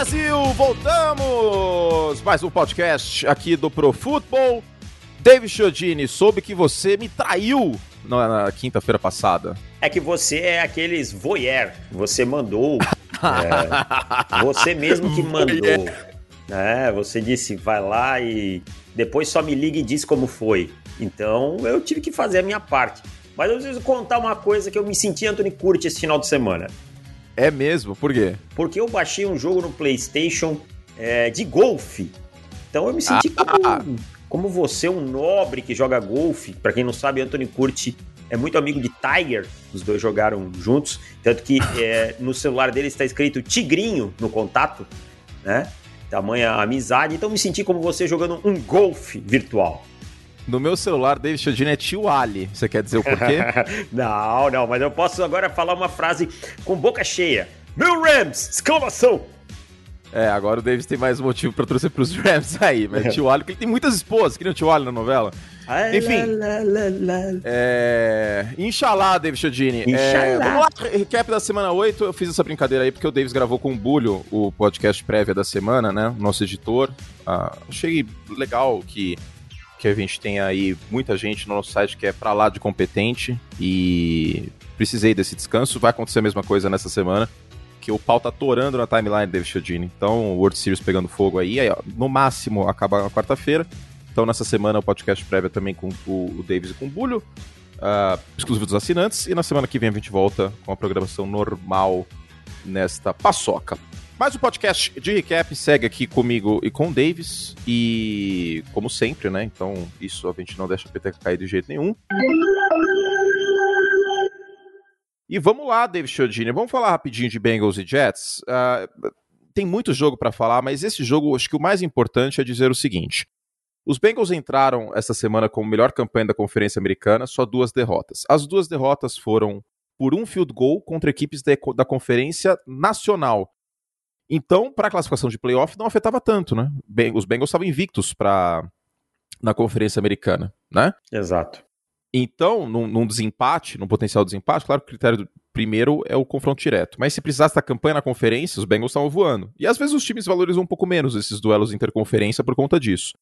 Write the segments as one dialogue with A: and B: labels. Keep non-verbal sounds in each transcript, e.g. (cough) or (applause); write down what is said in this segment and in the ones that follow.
A: Brasil, voltamos! Mais um podcast aqui do Pro Football. David Chiodini, soube que você me traiu na, na quinta-feira passada.
B: É que você é aqueles voyeur. Você mandou. (laughs) é, você mesmo que mandou. É, você disse, vai lá e depois só me liga e diz como foi. Então eu tive que fazer a minha parte. Mas eu preciso contar uma coisa que eu me senti Anthony Curti esse final de semana.
A: É mesmo? Por quê?
B: Porque eu baixei um jogo no PlayStation é, de golfe. Então eu me senti ah, como, como você, um nobre que joga golfe. Para quem não sabe, Anthony Curti é muito amigo de Tiger. Os dois jogaram juntos. Tanto que é, no celular dele está escrito Tigrinho no contato, né? Tamanha amizade. Então eu me senti como você jogando um golfe virtual.
A: No meu celular, David Chodini é tio Ali. Você quer dizer o porquê? (laughs)
B: não, não, mas eu posso agora falar uma frase com boca cheia. Meu Rams! Exclamação!
A: É, agora o Davis tem mais motivo para torcer pros Rams aí, mas tio Ali, porque ele tem muitas esposas, que nem o tio Ali na novela. Enfim. Lá, lá, lá, é... Inxalá, David Chodini. É... Vamos lá, recap da semana 8. Eu fiz essa brincadeira aí porque o Davis gravou com o Bulho o podcast prévia da semana, né? Nosso editor. Ah, achei legal que que a gente tem aí muita gente no nosso site que é para lá de competente e precisei desse descanso. Vai acontecer a mesma coisa nessa semana, que o pau tá torando na timeline do David Chiodini. Então, o World Series pegando fogo aí, aí ó, no máximo acaba na quarta-feira. Então, nessa semana, o podcast prévia também com o, o Davis e com o Bulho, uh, exclusivo dos assinantes. E na semana que vem a gente volta com a programação normal nesta paçoca. Mas o podcast de recap segue aqui comigo e com o Davis. E como sempre, né? Então, isso a gente não deixa a peteca cair de jeito nenhum. E vamos lá, David Chiodini. Vamos falar rapidinho de Bengals e Jets. Uh, tem muito jogo para falar, mas esse jogo, acho que o mais importante é dizer o seguinte. Os Bengals entraram essa semana como melhor campanha da Conferência Americana, só duas derrotas. As duas derrotas foram por um field goal contra equipes de, da Conferência Nacional. Então, para a classificação de playoff, não afetava tanto, né? Os Bengals estavam invictos para na Conferência Americana, né?
B: Exato.
A: Então, num, num, desempate, num potencial desempate, claro que o critério do, primeiro é o confronto direto. Mas se precisasse da campanha na conferência, os Bengals estavam voando. E às vezes os times valorizam um pouco menos esses duelos interconferência por conta disso.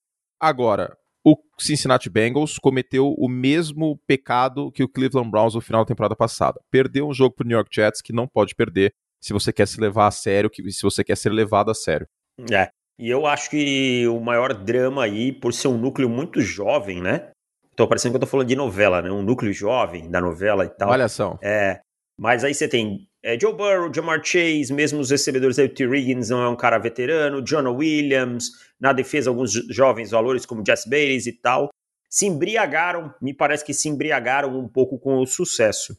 A: Agora, o Cincinnati Bengals cometeu o mesmo pecado que o Cleveland Browns no final da temporada passada. Perdeu um jogo para o New York Jets que não pode perder se você quer se levar a sério, que se você quer ser levado a sério.
B: É. E eu acho que o maior drama aí, por ser um núcleo muito jovem, né? Tô parecendo que eu tô falando de novela, né? Um núcleo jovem da novela e tal.
A: Olha só.
B: É. Mas aí você tem é, Joe Burrow, Jamar Chase, mesmo os recebedores aí, o T. Riggins não é um cara veterano, Jonah Williams, na defesa alguns jovens valores como Jess Bates e tal. Se embriagaram, me parece que se embriagaram um pouco com o sucesso.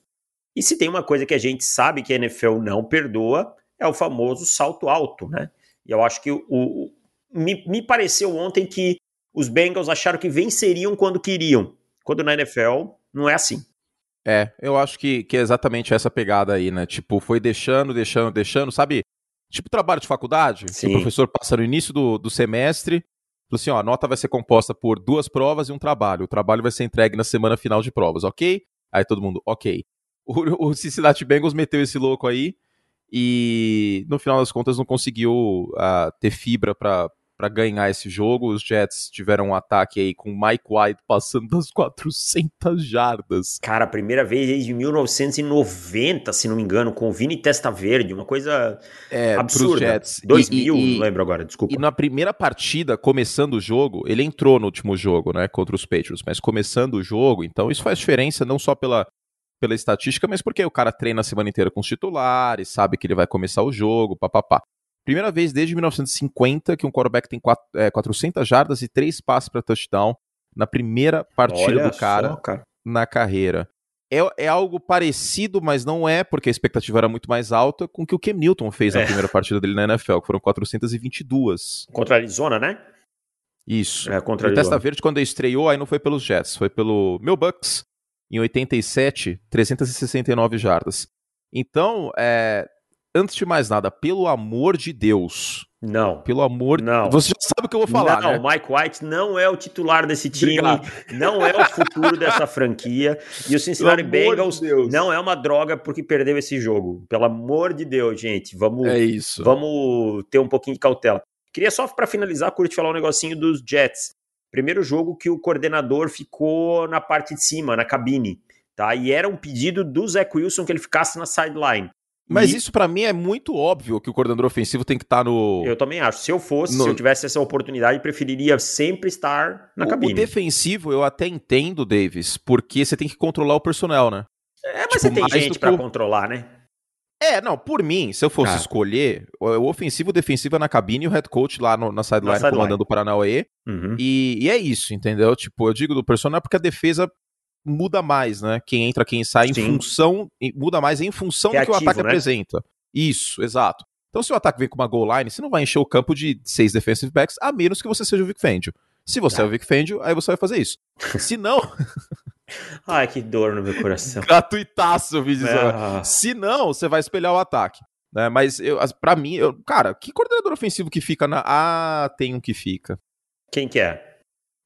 B: E se tem uma coisa que a gente sabe que a NFL não perdoa, é o famoso salto alto, né? E eu acho que o, o me, me pareceu ontem que os Bengals acharam que venceriam quando queriam, quando na NFL não é assim.
A: É, eu acho que, que é exatamente essa pegada aí, né? Tipo, foi deixando, deixando, deixando, sabe? Tipo trabalho de faculdade, Sim. que o professor passa no início do, do semestre, falou assim, ó, a nota vai ser composta por duas provas e um trabalho. O trabalho vai ser entregue na semana final de provas, ok? Aí todo mundo, ok o, o Cincinnati Bengals meteu esse louco aí e no final das contas não conseguiu uh, ter fibra para para ganhar esse jogo. Os Jets tiveram um ataque aí com Mike White passando das 400 jardas.
B: Cara, a primeira vez desde 1990, se não me engano, com o Vini Testa Verde, uma coisa é, absurda. Jets. 2000, e, e, não lembro agora, desculpa.
A: E na primeira partida, começando o jogo, ele entrou no último jogo, né, contra os Patriots, mas começando o jogo, então isso faz diferença não só pela pela estatística, mas porque o cara treina a semana inteira com os titulares, sabe que ele vai começar o jogo, papapá. Primeira vez desde 1950 que um quarterback tem quatro, é, 400 jardas e três passes para touchdown na primeira partida Olha do cara, só, cara, na carreira. É, é, algo parecido, mas não é, porque a expectativa era muito mais alta com o que o Cam Newton fez na é. primeira partida dele na NFL, que foram 422.
B: Contra a Arizona, né?
A: Isso. É, contra a Arizona. Testa Verde, quando ele estreou, aí não foi pelos Jets, foi pelo meu Bucks, em 87, 369 jardas. Então, é, antes de mais nada, pelo amor de Deus.
B: Não.
A: Pelo amor
B: Não.
A: Você já sabe o que eu vou falar,
B: não,
A: né?
B: Mike White não é o titular desse time,
A: Obrigado.
B: não é o futuro dessa (laughs) franquia. E o Cincinnati
A: de
B: Bengals
A: Deus.
B: não é uma droga porque perdeu esse jogo. Pelo amor de Deus, gente. Vamos,
A: É isso.
B: vamos ter um pouquinho de cautela. Queria só para finalizar, curte falar um negocinho dos Jets. Primeiro jogo que o coordenador ficou na parte de cima, na cabine, tá? E era um pedido do Zach Wilson que ele ficasse na sideline.
A: Mas
B: E
A: isso pra mim é muito óbvio que o coordenador ofensivo tem que estar no.
B: eu também acho. Se eu fosse,
A: No-
B: se eu tivesse essa oportunidade, preferiria sempre estar na
A: O-
B: cabine.
A: O defensivo eu até entendo, Davis, porque você tem que controlar o personnel, né?
B: É, mas
A: tipo,
B: você tem gente
A: o-
B: controlar, né?
A: É, não, por mim, se eu fosse
B: Ah.
A: escolher, o, ofensivo o defensivo é na cabine e o head coach lá no- na sideline
B: sideline.
A: comandando o Paranauê.
B: Uhum.
A: E, e é isso, entendeu? Tipo, eu digo do personnel porque a defesa muda mais, né? Quem entra, quem sai, em
B: Sim.
A: função. em- Muda mais em função do que o
B: Reativo,
A: ataque
B: né?
A: apresenta. Isso, exato. Então, se o ataque vem com uma goal line, você não vai encher o campo de seis defensive backs, a menos que você seja o Vic Fangio. Se você
B: Tá.
A: é o Vic Fangio, aí você vai fazer isso. (laughs) Se não,
B: Ai, que dor no meu coração.
A: gratuitaço, vi dizer.
B: Ah,
A: Se não, você vai espelhar o ataque. Né? Mas pra mim, eu- cara, que coordenador ofensivo que fica na. Ah, tem um que fica.
B: quem que é?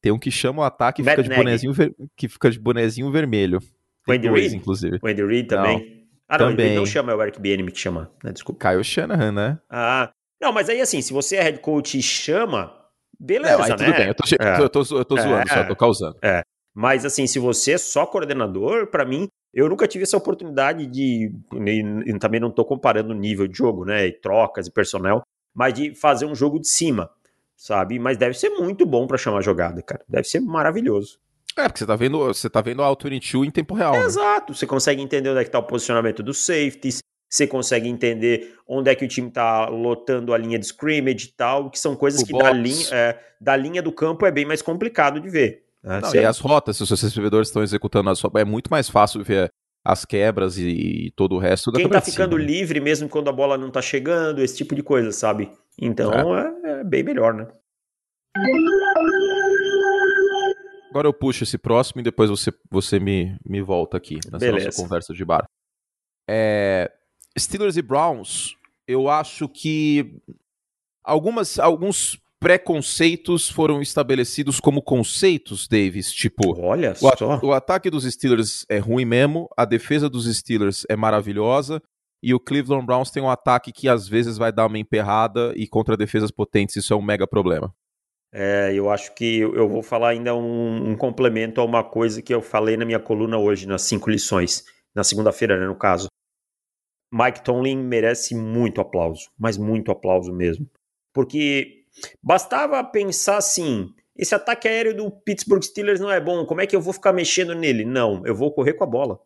A: Tem um que chama o ataque e fica de bonezinho, ver- que fica de bonezinho vermelho. Tem dois,
B: Reid?
A: inclusive.
B: O Andy Reid também? Ah, não, o Andy
A: Também.
B: Não chama, é o Eric Bieniemy que chama, né? Desculpa.
A: Kyle Shanahan, né?
B: Ah, não, mas aí assim, se você é head coach e chama, beleza,
A: Não, aí
B: né?
A: tudo bem. Eu tô,
B: É.
A: eu tô, eu tô, eu tô zoando,
B: É.
A: só tô causando.
B: Mas assim, se você é só coordenador, pra mim, eu nunca tive essa oportunidade de. E, também não tô comparando o nível de jogo, né? E trocas e personnel, mas de fazer um jogo de cima, sabe? Mas deve ser muito bom pra chamar jogada, cara. Deve ser maravilhoso.
A: É, porque você tá vendo, você tá vendo a Auto 22 em tempo real. né?
B: Exato. Você consegue entender onde é que tá o posicionamento dos safeties, você consegue entender onde é que o time tá lotando a linha de scrimmage e tal, que são coisas
A: O
B: que da linha, é, da linha do campo é bem mais complicado de ver. Né?
A: Não, e as rotas, se os seus recebedores estão executando as rotas, é muito mais fácil ver as quebras e, e todo o resto da
B: Quem tá ficando
A: né?
B: livre mesmo quando a bola não tá chegando, esse tipo de coisa, sabe? Então é, é bem melhor, né?
A: Agora eu puxo esse próximo e depois você, você me, me volta aqui nessa
B: Beleza.
A: nossa conversa de bar. É, Steelers e Browns, eu acho que algumas, alguns preconceitos foram estabelecidos como conceitos, Davis. Tipo,
B: Olha
A: o,
B: só.
A: o ataque dos Steelers é ruim mesmo, a defesa dos Steelers é maravilhosa. E o Cleveland Browns tem um ataque que às vezes vai dar uma emperrada e contra defesas potentes isso é um mega problema.
B: É, eu acho que eu eu vou falar ainda um, um complemento a uma coisa que eu falei na minha coluna hoje, nas cinco lições, na segunda-feira, né, no caso. Mike Tomlin merece muito aplauso, mas muito aplauso mesmo. Porque bastava pensar assim: esse ataque aéreo do Pittsburgh Steelers não é bom, como é que eu vou ficar mexendo nele? Não, eu vou correr com a bola.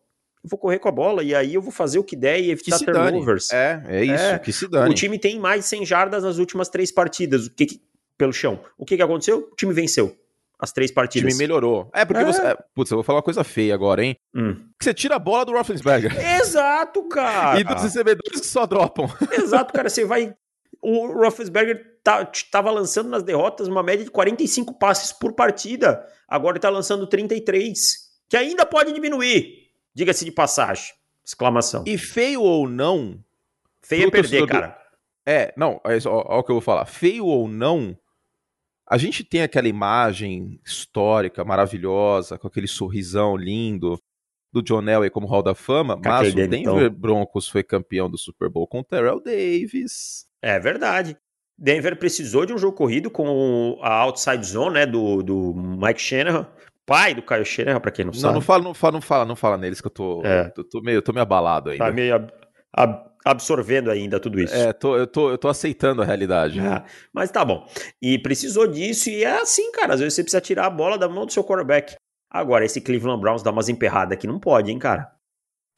B: Eu vou correr com a bola e aí eu vou fazer o que der e evitar turnovers.
A: É, é isso,
B: É.
A: que se dane.
B: O time tem mais de 100 jardas nas últimas três partidas. O que, que- pelo chão? O que, que aconteceu? O time venceu as três
A: O
B: partidas.
A: time melhorou. É, porque
B: É.
A: você. é, Putz, eu vou falar uma coisa feia agora, hein?
B: Hum.
A: Que você tira a bola do Roethlisberger.
B: Exato, cara. (laughs)
A: e dos recebedores que só dropam.
B: Exato, cara. Você vai. O Roethlisberger tá, tava lançando nas derrotas uma média de 45 passes por partida. Agora ele tá lançando 33. Que ainda pode diminuir. Diga-se de passagem. Exclamação.
A: E feio ou não.
B: Feio é perder,
A: do-
B: cara.
A: É, não, é ó, ó o que eu vou falar. Feio ou não, a gente tem aquela imagem histórica, maravilhosa, com aquele sorrisão lindo do John Elway como Hall da Fama,
B: Com
A: mas o. Denver Broncos foi campeão do Super Bowl com o Terrell Davis.
B: É verdade. Denver precisou de um jogo corrido com a outside zone, né, do, do Mike Shanahan, pai do Kyle Shanahan, pra quem não,
A: Não,
B: sabe.
A: não fala, não fala, não fala, não fala neles que eu tô,
B: É.
A: eu tô meio, tô meio abalado ainda.
B: Tá meio ab- ab- absorvendo ainda tudo isso.
A: É, tô, eu, tô, eu tô aceitando a realidade.
B: Ah, mas tá bom. E precisou disso, e é assim, cara. Às vezes você precisa tirar a bola da mão do seu quarterback. Agora, esse Cleveland Browns dá umas emperradas que não pode, hein, cara.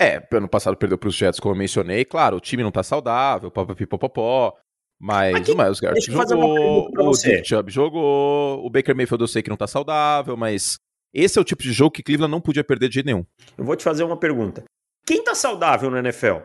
A: É, ano passado perdeu pros Jets, como eu mencionei. Claro, o time não tá saudável, popopó, mas
B: Aqui,
A: o Miles Garrett jogou, o Chubb jogou, o Baker Mayfield eu sei que não tá saudável, mas esse é o tipo de jogo que Cleveland não podia perder de jeito nenhum.
B: Eu vou te fazer uma pergunta. Quem tá saudável na NFL?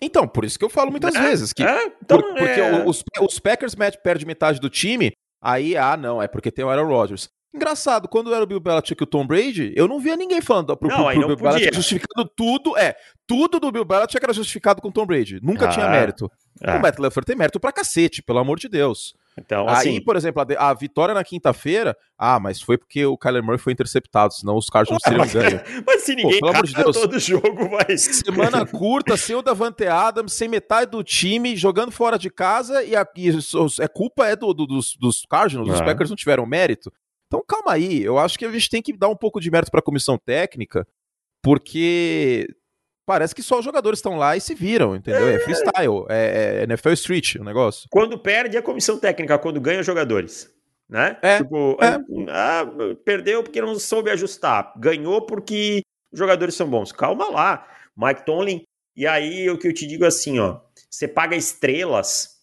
A: Então, por isso que eu falo muitas
B: É,
A: vezes que
B: é, então,
A: por- porque
B: é,
A: os, os Packers perdem metade do time, aí, ah, não, é porque tem o Aaron Rodgers. Engraçado, quando era o Bill Belichick e o Tom Brady, eu não via ninguém falando pro, não, pro, pro Bill podia. Belichick justificando tudo. É, tudo do Bill Belichick era justificado com o Tom Brady. Nunca ah, tinha mérito. É. O Matt LaFleur tem mérito pra cacete, pelo amor de Deus. Então, assim... Aí, por exemplo, a, a vitória na quinta-feira, ah, mas foi porque o Kyler Murray foi interceptado, senão os Cardinals teriam ganho. (laughs)
B: Mas se ninguém Pô, de Deus, todo jogo, vai...
A: Semana (laughs) curta, sem o Davante Adams, sem metade do time, jogando fora de casa, e a, e é culpa é do, do, dos, dos Cardinals, os é. Packers não tiveram mérito. Então calma aí, eu acho que a gente tem que dar um pouco de mérito para a comissão técnica, porque parece que só os jogadores estão lá e se viram, entendeu? É, é freestyle, é, é NFL Street o negócio.
B: Quando perde a comissão técnica, quando ganha os jogadores. Né?
A: É, tipo, é.
B: Ah, perdeu porque não soube ajustar, ganhou porque os jogadores são bons. Calma lá, Mike Tomlin. E aí o que eu te digo é assim, ó, você paga estrelas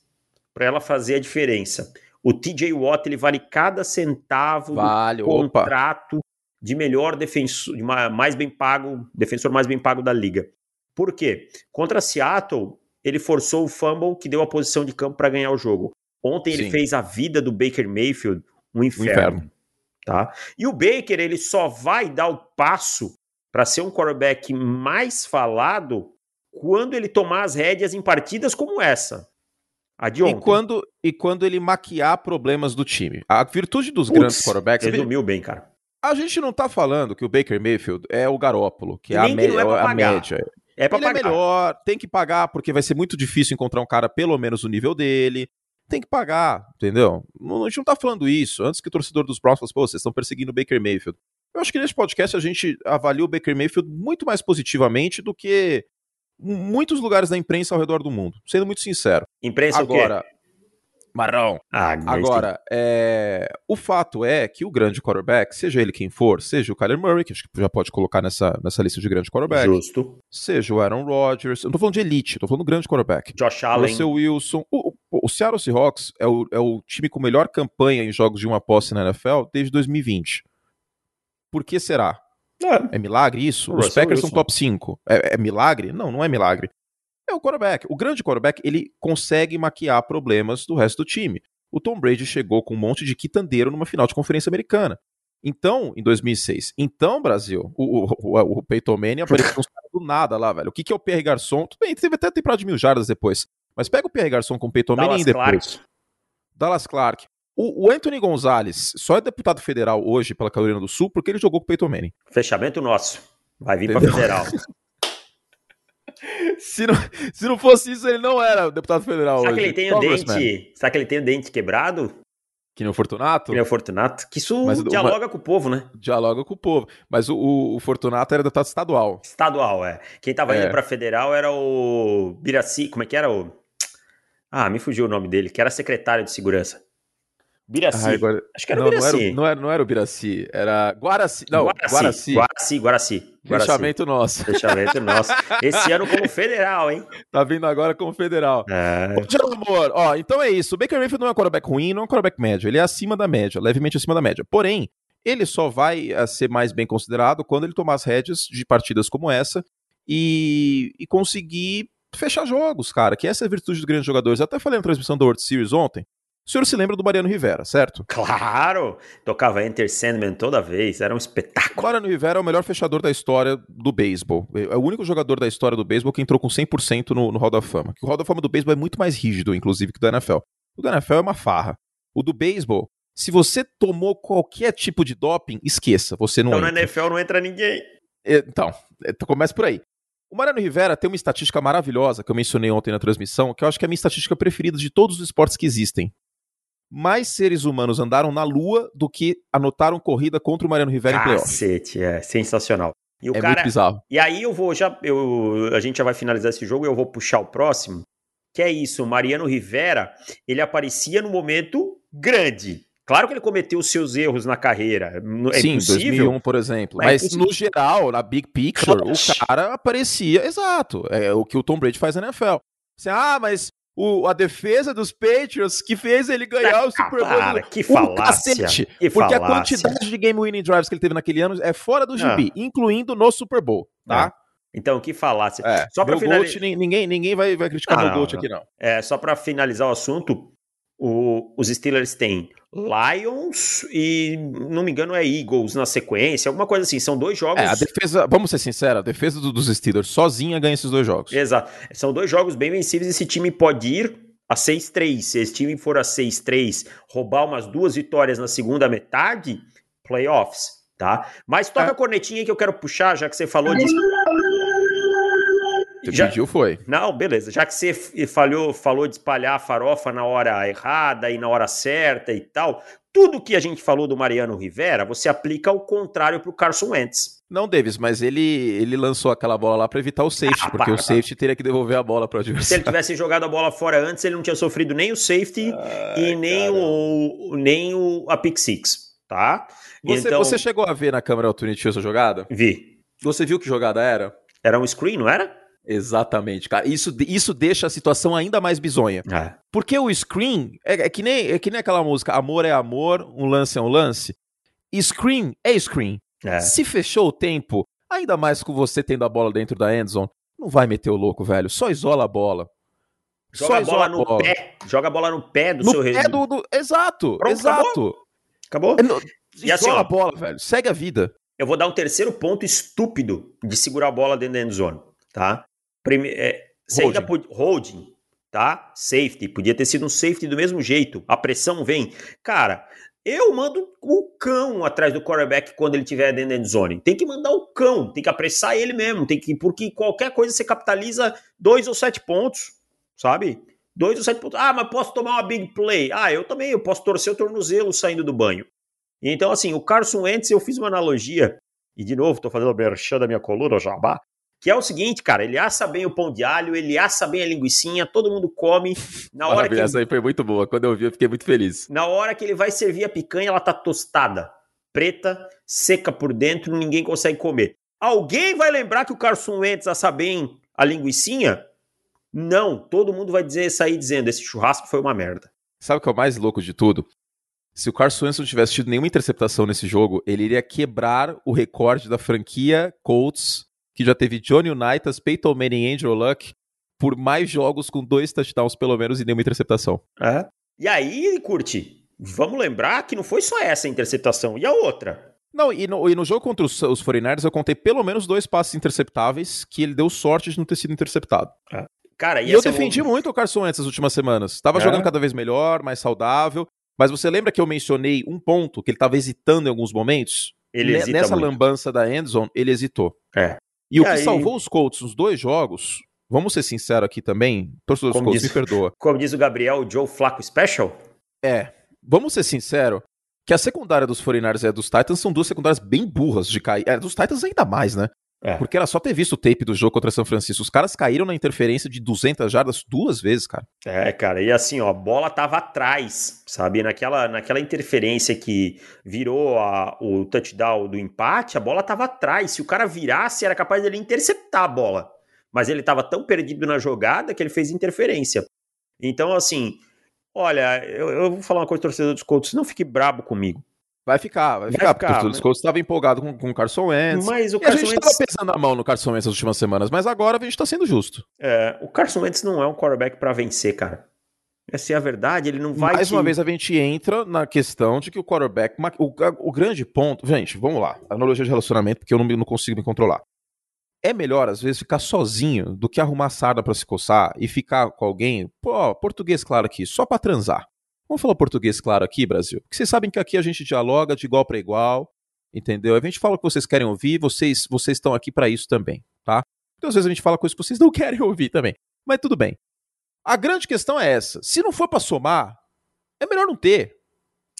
B: para ela fazer a diferença. O TJ Watt ele vale cada centavo
A: vale,
B: do contrato opa. de melhor defensor, de mais bem pago, defensor mais bem pago da liga. Por quê? Contra Seattle, ele forçou o fumble que deu a posição de campo para ganhar o jogo. Ontem Sim. ele fez a vida do Baker Mayfield um inferno, um inferno. Tá? E o Baker ele só vai dar o passo para ser um quarterback mais falado quando ele tomar as rédeas em partidas como essa.
A: A de ontem. E quando, e quando ele maquiar problemas do time. A virtude dos Puts, grandes quarterbacks.
B: Resumiu bem, cara.
A: A gente não tá falando que o Baker Mayfield é o Garópolo, que é a, me, é a média.
B: É pra
A: ele
B: é
A: pagar. é melhor, tem que pagar, porque vai ser muito difícil encontrar um cara pelo menos o nível dele. Tem que pagar, entendeu? A gente não tá falando isso. Antes que o torcedor dos Browns fosse, pô, vocês estão perseguindo o Baker Mayfield. Eu acho que nesse podcast a gente avalia o Baker Mayfield muito mais positivamente do que muitos lugares da imprensa ao redor do mundo, sendo muito sincero.
B: Imprensa
A: Agora,
B: o quê?
A: Marrão. Ah, Agora, é, o fato é que o grande quarterback, seja ele quem for, seja o Kyler Murray, que acho que já pode colocar nessa, nessa lista de grande quarterback.
B: Justo.
A: Seja o Aaron Rodgers. Eu não tô falando de elite, tô falando do grande quarterback.
B: Josh Allen.
A: Russell Wilson. O, o, o Seattle Seahawks é o, é o time com melhor campanha em jogos de uma posse na NFL desde 2020. Por que será? É, é milagre isso? Os Packers são top 5. É, é milagre? Não, não é milagre. É o quarterback. O grande quarterback, ele consegue maquiar problemas do resto do time. O Tom Brady chegou com um monte de quitandeiro numa final de conferência americana. Então, em 2006. Então, Brasil, o, o, o, o Peyton Manning apareceu (laughs) do nada lá, velho. O que, que é o Pierre Garçon? Tudo bem, teve até temporada de mil jardas depois. Mas pega o Pierre Garçon com o Peyton Manning depois. Clark. Dallas Clark. O, o, Anthony Gonzalez só é deputado federal hoje pela Carolina do Sul porque ele jogou com o Peyton Manning.
B: Fechamento nosso. Vai vir para federal. (laughs)
A: se, não, se não fosse isso, ele não era deputado federal
B: Será
A: hoje.
B: Que ele tem o dente, será que ele tem o dente quebrado?
A: Que nem o Fortunato?
B: Que nem o Fortunato. Que isso Mas, dialoga uma, com o povo, né?
A: Dialoga com o povo. Mas o, o, o Fortunato era deputado estadual.
B: Estadual, é. Quem tava é. indo pra federal era o Biraci. Como é que era o. Ah, me fugiu o nome dele, que era secretário de segurança. Biraci. Ah, agora... Acho que era
A: não,
B: o Biraci.
A: Não era, não, era, não era o Biraci, era Guaraci. Não, Guaraci.
B: Guaraci, Guaraci. Guaraci.
A: Fechamento nosso.
B: Fechamento nosso. Esse ano como federal, hein?
A: Tá vindo agora como federal. É. Ô, amor, ó, então é isso. O Baker Mayfield não é um quarterback ruim, não é um quarterback médio. Ele é acima da média, levemente acima da média. Porém, ele só vai eh, ser mais bem considerado quando ele tomar as rédeas de partidas como essa e, e conseguir fechar jogos, cara. Que essa é a virtude dos grandes jogadores. Eu até falei na transmissão da World Series ontem. O senhor se lembra do Mariano Rivera, certo?
B: Claro! Tocava Enter Sandman toda vez, era um espetáculo. O
A: Mariano Rivera é o melhor fechador da história do beisebol. É o único jogador da história do beisebol que entrou com 100% no, no Hall da Fama. O Hall da Fama do beisebol é muito mais rígido, inclusive, que o da NFL. O da NFL é uma farra. O do beisebol, se você tomou qualquer tipo de doping, esqueça, você não
B: então,
A: entra.
B: Então na NFL não entra ninguém.
A: Então, é, começa por aí. O Mariano Rivera tem uma estatística maravilhosa que eu mencionei ontem na transmissão, que eu acho que é a minha estatística preferida de todos os esportes que existem mais seres humanos andaram na Lua do que anotaram corrida contra o Mariano Rivera
B: Cacete, em playoff. Cacete, é sensacional.
A: E o é cara, muito bizarro.
B: E aí eu vou já, eu, a gente já vai finalizar esse jogo e eu vou puxar o próximo, que é isso, o Mariano Rivera, ele aparecia no momento grande. Claro que ele cometeu os seus erros na carreira. É
A: Sim, impossível, 2001, por exemplo. Mas, mas no geral, na big picture, o cara aparecia. Exato. É o que o Tom Brady faz na NFL. Você, ah, mas o, a defesa dos Patriots que fez ele ganhar ah, o Super Bowl. Cara,
B: que falácia. Cacete,
A: que porque falácia. a quantidade de game winning drives que ele teve naquele ano é fora do GB, ah. incluindo no Super Bowl, tá?
B: Ah. Então, que falácia.
A: É, só para finalizar, ninguém, ninguém vai, vai criticar meu Gold aqui não.
B: É, só para finalizar o assunto, O, os Steelers têm Lions e, não me engano, é Eagles na sequência, alguma coisa assim. São dois jogos. É,
A: a defesa, vamos ser sinceros, a defesa do, dos Steelers sozinha ganha esses dois jogos.
B: Exato. São dois jogos bem vencíveis. Esse time pode ir a 6-3. Se esse time for a 6-3, roubar umas duas vitórias na segunda metade, playoffs, tá? Mas toca é. a cornetinha que eu quero puxar, já que você falou disso.
A: Você já, pediu, foi.
B: Não, beleza. Já que você falhou, falou de espalhar a farofa na hora errada e na hora certa e tal, tudo que a gente falou do Mariano Rivera, você aplica ao contrário para o Carson Wentz.
A: Não, Davis, mas ele, ele lançou aquela bola lá para evitar o safety, ah, porque para, o safety teria que devolver a bola para o adversário.
B: Se ele tivesse jogado a bola fora antes, ele não tinha sofrido nem o safety e nem o, nem o a pick six, tá?
A: Você, então... você chegou a ver na câmera Opportunity essa jogada?
B: Vi.
A: Você viu que jogada era?
B: Era um screen, não era?
A: Exatamente, cara. Isso, isso deixa a situação ainda mais bizonha. É. Porque o screen é, é, que nem, é que nem aquela música Amor é amor, um lance é um lance. Screen é screen. É. Se fechou o tempo, ainda mais com você tendo a bola dentro da endzone, não vai meter o louco, velho. Só isola a bola.
B: Joga Só a bola no bola. pé. Joga a bola no pé do
A: no
B: seu
A: pé do, do, Exato, Pronto, exato.
B: Acabou? acabou?
A: É, no, isola assim, a bola, velho. Segue a vida.
B: Eu vou dar um terceiro ponto estúpido de segurar a bola dentro da endzone, tá? Prime é, você holding. ainda pode. Holding, tá? Safety. Podia ter sido um safety do mesmo jeito. A pressão vem. Cara, eu mando o cão atrás do quarterback quando ele estiver dentro da endzone. Tem que mandar o cão, tem que apressar ele mesmo, tem que porque qualquer coisa você capitaliza dois ou sete pontos, sabe? Dois ou sete pontos. Ah, mas posso tomar uma big play. Ah, eu também, eu posso torcer o tornozelo saindo do banho. Então, assim, o Carson Wentz, eu fiz uma analogia, e de novo, tô fazendo a merchan da minha coluna, jabá, que é o seguinte, cara, ele assa bem o pão de alho, ele assa bem a linguiçinha, todo mundo come. Na hora que
A: essa aí foi muito boa. Quando eu vi, eu fiquei muito feliz.
B: Na hora que ele vai servir a picanha, ela tá tostada, preta, seca por dentro, ninguém consegue comer. Alguém vai lembrar que o Carson Wentz assa bem a linguiçinha? Não, todo mundo vai dizer sair dizendo esse churrasco foi uma merda.
A: Sabe o que é o mais louco de tudo? Se o Carson Wentz não tivesse tido nenhuma interceptação nesse jogo, ele iria quebrar o recorde da franquia Colts que já teve Johnny Unitas, Peyton Manning e Andrew Luck por mais jogos com dois touchdowns pelo menos e nenhuma interceptação.
B: É. E aí, Curti, vamos lembrar que não foi só essa interceptação, e a outra?
A: Não, e no, e no jogo contra os, os 49ers eu contei pelo menos dois passes interceptáveis que ele deu sorte de não ter sido interceptado. É. Cara, e eu defendi um... muito o Carson Wentz nas últimas semanas. Tava é. jogando cada vez melhor, mais saudável. Mas você lembra que eu mencionei um ponto que ele tava hesitando em alguns momentos?
B: Ele hesita
A: Nessa
B: muito.
A: lambança da endzone, ele hesitou.
B: É.
A: E, e o aí... que salvou os Colts nos dois jogos, vamos ser sinceros aqui também, torcedor dos Colts, diz, me perdoa.
B: Como diz o Gabriel, o Joe Flaco Special?
A: É, vamos ser sinceros, que a secundária dos 49ers e a dos Titans são duas secundárias bem burras de cair. É, dos Titans ainda mais, né? É. Porque era só ter visto o tape do jogo contra São Francisco. Os caras caíram na interferência de 200 jardas duas vezes, cara.
B: É, cara. E assim, ó, a bola tava atrás, sabe? Naquela, naquela interferência que virou a, o touchdown do empate, a bola tava atrás. Se o cara virasse, era capaz dele interceptar a bola. Mas ele tava tão perdido na jogada que ele fez interferência. Então, assim, olha, eu, eu vou falar uma coisa, torcedor dos Colts, não fique brabo comigo.
A: Vai ficar, vai, vai ficar, ficar, porque os Colts estavam empolgados com, com o Carson Wentz.
B: Mas o
A: Carson
B: a gente
A: estava Wentz... pesando a mão no Carson Wentz nas últimas semanas, mas agora a gente está sendo justo.
B: É, o Carson Wentz não é um quarterback para vencer, cara. Essa é a verdade, ele não vai.
A: Mais uma vez a gente entra na questão de que o quarterback. O, o grande ponto. Gente, vamos lá. Analogia de relacionamento, porque eu não, não consigo me controlar. É melhor, às vezes, ficar sozinho do que arrumar sarda para se coçar e ficar com alguém. Pô, português claro aqui, só para transar. Vamos falar português claro aqui, Brasil? Porque vocês sabem que aqui a gente dialoga de igual para igual, entendeu? A gente fala o que vocês querem ouvir, vocês, vocês estão aqui para isso também, tá? Então, às vezes a gente fala coisas que vocês não (laughs) querem ouvir também. Mas tudo bem. A grande questão é essa. Se não for para somar, é melhor não ter.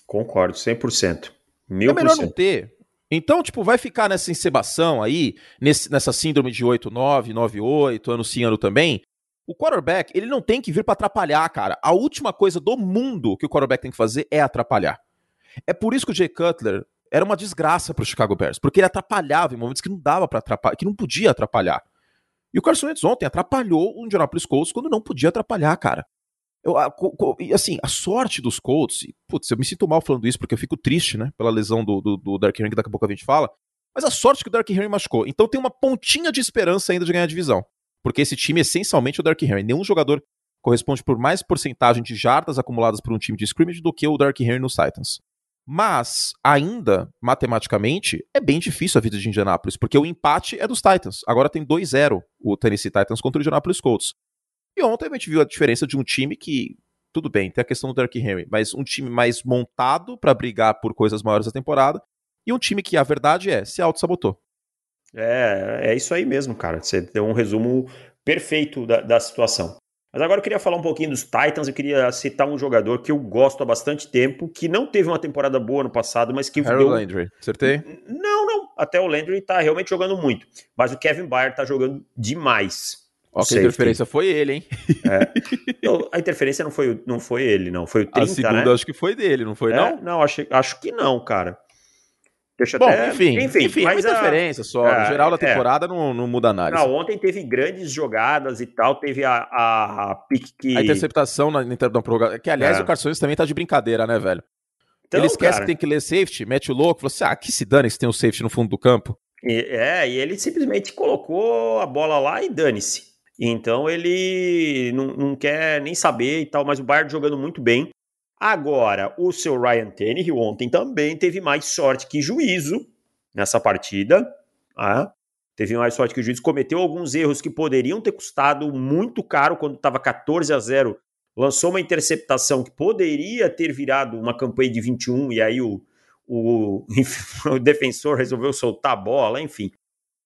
B: Concordo, 100%. Mil
A: é melhor não ter. Então, tipo, vai ficar nessa encebação aí, nesse, nessa síndrome de 8-9, 9-8, ano sim, ano também, o quarterback, ele não tem que vir para atrapalhar, cara. A última coisa do mundo que o quarterback tem que fazer é atrapalhar. É por isso que o Jay Cutler era uma desgraça para o Chicago Bears, porque ele atrapalhava em momentos que não dava para atrapalhar, que não podia atrapalhar. E o Carson Wentz ontem atrapalhou o Indianapolis Colts quando não podia atrapalhar, cara. Eu, a, assim, a sorte dos Colts, putz, eu me sinto mal falando isso porque eu fico triste, né, pela lesão do, do, do Dark Henry, que daqui a pouco a gente fala, mas a sorte que o Dark Henry machucou. Então tem uma pontinha de esperança ainda de ganhar a divisão. Porque esse time, essencialmente, é o Dark Henry. Nenhum jogador corresponde por mais porcentagem de jardas acumuladas por um time de scrimmage do que o Dark Henry nos Titans. Mas, ainda, matematicamente, é bem difícil a vida de Indianapolis, porque o empate é dos Titans. Agora tem 2-0 o Tennessee Titans contra o Indianapolis Colts. E ontem a gente viu a diferença de um time que, tudo bem, tem a questão do Derrick Henry, mas um time mais montado para brigar por coisas maiores da temporada, e um time que, a verdade é, se auto-sabotou.
B: É, é isso aí mesmo, cara. Você deu um resumo perfeito da, da situação. Mas agora eu queria falar um pouquinho dos Titans. Eu queria citar um jogador que eu gosto há bastante tempo, que não teve uma temporada boa no passado, mas que
A: Harold deu... Landry, acertei?
B: Não, não. Até o Landry tá realmente jogando muito. Mas o Kevin Byard tá jogando demais.
A: Ó, que a interferência foi ele, hein?
B: É. Não, a interferência não foi, não foi ele, não. Foi o 30,
A: A segunda
B: né?
A: acho que foi dele, não foi,
B: é?
A: não?
B: Não, acho, acho que não, cara.
A: Deixa Bom, até... enfim, enfim, enfim mas é uma diferença só. É, no geral da é. temporada é. não, não muda nada.
B: Não, ontem teve grandes jogadas e tal, teve a, a, a pique que...
A: A interceptação na, na prorrogação, que aliás é. o Carções também tá de brincadeira, né, velho? Então, ele esquece cara... que tem que ler safety, mete o louco, falou assim, ah, que se dane se tem um safety no fundo do campo.
B: E, é, e ele simplesmente colocou a bola lá e dane-se. Então ele não, não, quer nem saber e tal, mas o Bayern jogando muito bem. Agora, o seu Ryan Tannehill ontem também teve mais sorte que juízo nessa partida. Ah, teve mais sorte que o cometeu alguns erros que poderiam ter custado muito caro quando estava 14 a 0. Lançou uma interceptação que poderia ter virado uma campanha de 21 e aí o, o, (laughs) o defensor resolveu soltar a bola, enfim.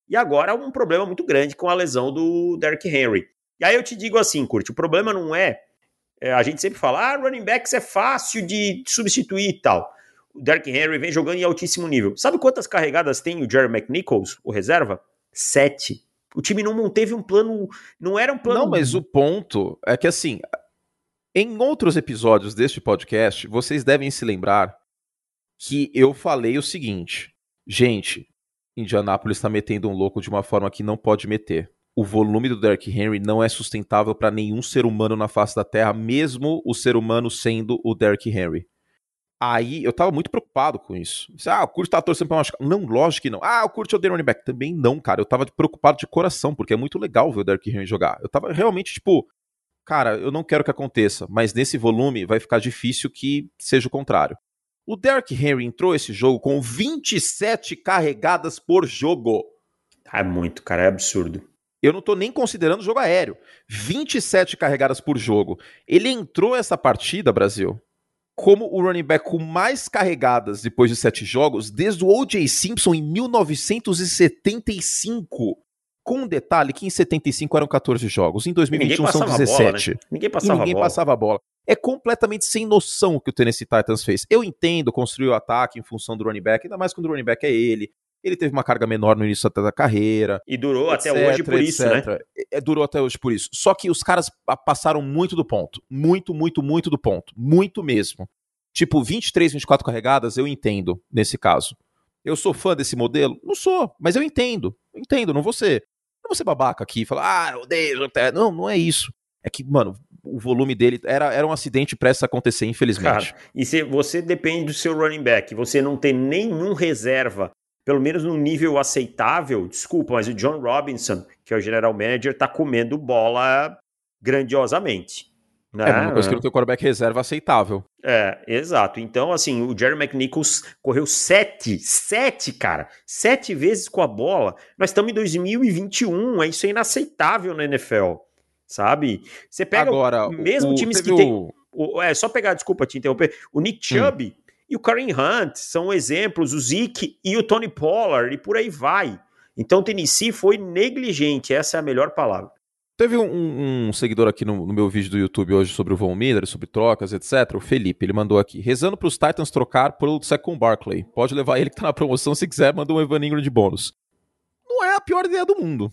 B: E agora um problema muito grande com a lesão do Derrick Henry. E aí eu te digo assim, Curte, o problema não é, é a gente sempre fala, ah, running backs é fácil de substituir e tal. O Derrick Henry vem jogando em altíssimo nível. Sabe quantas carregadas tem o Jerry McNichols, o reserva? Sete. O time não teve um plano. Não era um plano.
A: Não, mas o ponto é que assim. Em outros episódios deste podcast, vocês devem se lembrar que eu falei o seguinte: gente, Indianapolis está metendo um louco de uma forma que não pode meter. O volume do Derrick Henry não é sustentável para nenhum ser humano na face da Terra, mesmo o ser humano sendo o Derrick Henry. Aí eu tava muito preocupado com isso. Ah, o Kurt tá torcendo pra machucar. Não, lógico que não. Ah, o Kurt é o running back. Também não, cara. Eu tava preocupado de coração, porque é muito legal ver o Derrick Henry jogar. Eu tava realmente, tipo, cara, eu não quero que aconteça, mas nesse volume vai ficar difícil que seja o contrário. O Derrick Henry entrou esse jogo com 27 carregadas por jogo.
B: É muito, cara, é absurdo.
A: Eu não tô nem considerando o jogo aéreo. 27 carregadas por jogo. Ele entrou essa partida, Brasil, como o running back com mais carregadas depois de sete jogos desde o O.J. Simpson em 1975. Com um detalhe que em 75 eram 14 jogos, em 2021 são 17. Bola, né?
B: Ninguém passava
A: e ninguém
B: bola.
A: passava a bola. É completamente sem noção o que o Tennessee Titans fez. Eu entendo construir o ataque em função do running back, ainda mais quando o running back é ele. Ele teve uma carga menor no início da carreira.
B: E durou etc, até hoje por etc. isso, né?
A: É, durou até hoje por isso. Só que os caras passaram muito do ponto. Muito, muito, muito do ponto. Muito mesmo. Tipo, 23, 24 carregadas, eu entendo nesse caso. Eu sou fã desse modelo? Não sou, mas eu entendo. Eu entendo, não vou ser. Não vou ser babaca aqui e falar, ah, eu odeio. Não, não é isso. É que, mano, o volume dele era, era um acidente prestes a acontecer, infelizmente.
B: Cara, e se você depende do seu running back, você não tem nenhum reserva pelo menos num nível aceitável, desculpa, mas o John Robinson, que é o general manager, tá comendo bola grandiosamente. Né?
A: É uma coisa que não tem o quarterback reserva aceitável.
B: É, exato. Então, assim, o Jerry McNichols correu sete, sete, cara, sete vezes com a bola. Nós estamos em 2021, é isso é inaceitável na NFL, sabe? Você pega
A: Agora,
B: o mesmo
A: o,
B: times que o... tem... O, é, só pegar, desculpa te interromper, o Nick hum. Chubb... Hum e o Karen Hunt são exemplos, o Zeke e o Tony Pollard, e por aí vai. Então Tennessee foi negligente, essa é a melhor palavra.
A: Teve um, um seguidor aqui no, no, meu vídeo do YouTube hoje sobre o Von Miller, sobre trocas, etc. O Felipe, ele mandou aqui. Rezando para os Titans trocar pelo Second Barkley. Pode levar ele que tá na promoção se quiser, manda um Evan Ingram de bônus. Não é a pior ideia do mundo.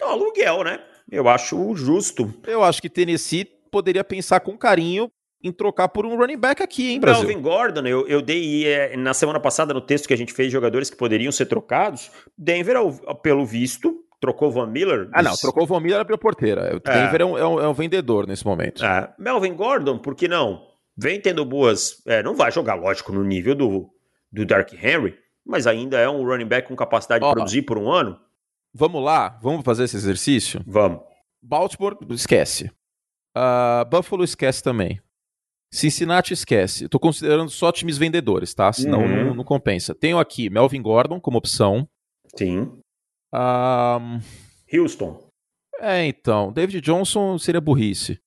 B: É um aluguel, né? Eu acho justo.
A: Eu acho que Tennessee poderia pensar com carinho em trocar por um running back aqui, hein, Brasil?
B: Melvin Gordon, eu, eu dei é, na semana passada no texto que a gente fez jogadores que poderiam ser trocados. Denver, pelo visto, trocou Van Miller.
A: Ah, não, trocou Van Miller pela porteira. O é. Denver é um, é, um, é um, vendedor nesse momento.
B: É. Melvin Gordon, por que não? Vem tendo boas. É, não vai jogar, lógico, no nível do, do Dark Henry, mas ainda é um running back com capacidade de produzir por um ano.
A: Vamos lá? Vamos fazer esse exercício?
B: Vamos.
A: Baltimore, esquece. Uh, Buffalo esquece também. Cincinnati esquece. Estou considerando só times vendedores, tá? Senão uhum. não, não, compensa. Tenho aqui Melvin Gordon como opção.
B: Sim.
A: Um...
B: Houston.
A: É, então. David Johnson seria burrice.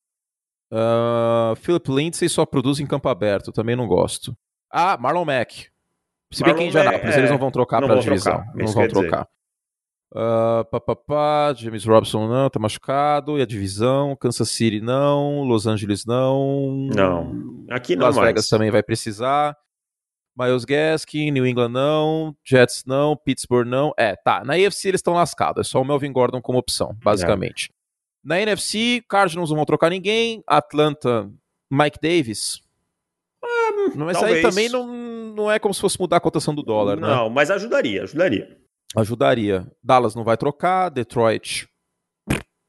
A: Uh, Philip Lindsay só produz em campo aberto. Também não gosto. Ah, Marlon Mack. Se bem que em Indianapolis é, eles não vão trocar para a divisão. Trocar, não vão trocar. Uh, pá, pá, pá, James Robson não, tá machucado. E a divisão? Kansas City não. Los Angeles não.
B: Não. Aqui não
A: Las
B: mais.
A: Vegas também vai precisar. Miles Gaskin, New England não. Jets não. Pittsburgh não. É, tá. Na AFC eles estão lascados. É só o Melvin Gordon como opção, basicamente. É. Na NFC, Cardinals não vão trocar ninguém. Atlanta, Mike Davis. Ah, mas talvez. aí também não, não é como se fosse mudar a cotação do dólar,
B: não,
A: né?
B: Não, mas ajudaria, ajudaria.
A: Ajudaria. Dallas não vai trocar, Detroit.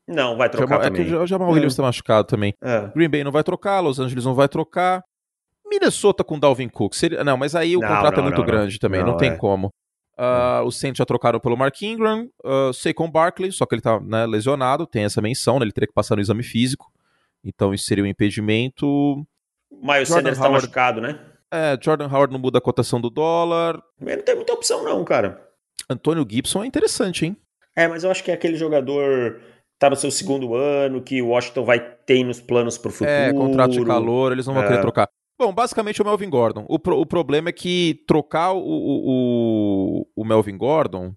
B: Não, vai trocar
A: Jamal,
B: também.
A: É que o Jamal Williams está machucado também.
B: É.
A: Green Bay não vai trocar, Los Angeles não vai trocar. Minnesota com Dalvin Cook. Seria... Não, mas aí o não, contrato é não, é muito não, grande também, não, tem é. como. Uh, os Saints já trocaram pelo Mark Ingram, uh, Saquon Barkley, só que ele tá né, lesionado, tem essa menção, né, ele teria que passar no exame físico, então isso seria um impedimento.
B: Miles Sanders está machucado, né?
A: É, Jordan Howard não muda a cotação do dólar.
B: Mas não tem muita opção não, cara.
A: Antônio Gibson é interessante, hein?
B: É, mas eu acho que é aquele jogador tá no seu segundo ano, que o Washington vai ter nos planos pro futuro.
A: É, contrato de calor, eles não vão é. querer trocar. Bom, basicamente é o Melvin Gordon. O, pro, o problema é que trocar o, o, o Melvin Gordon,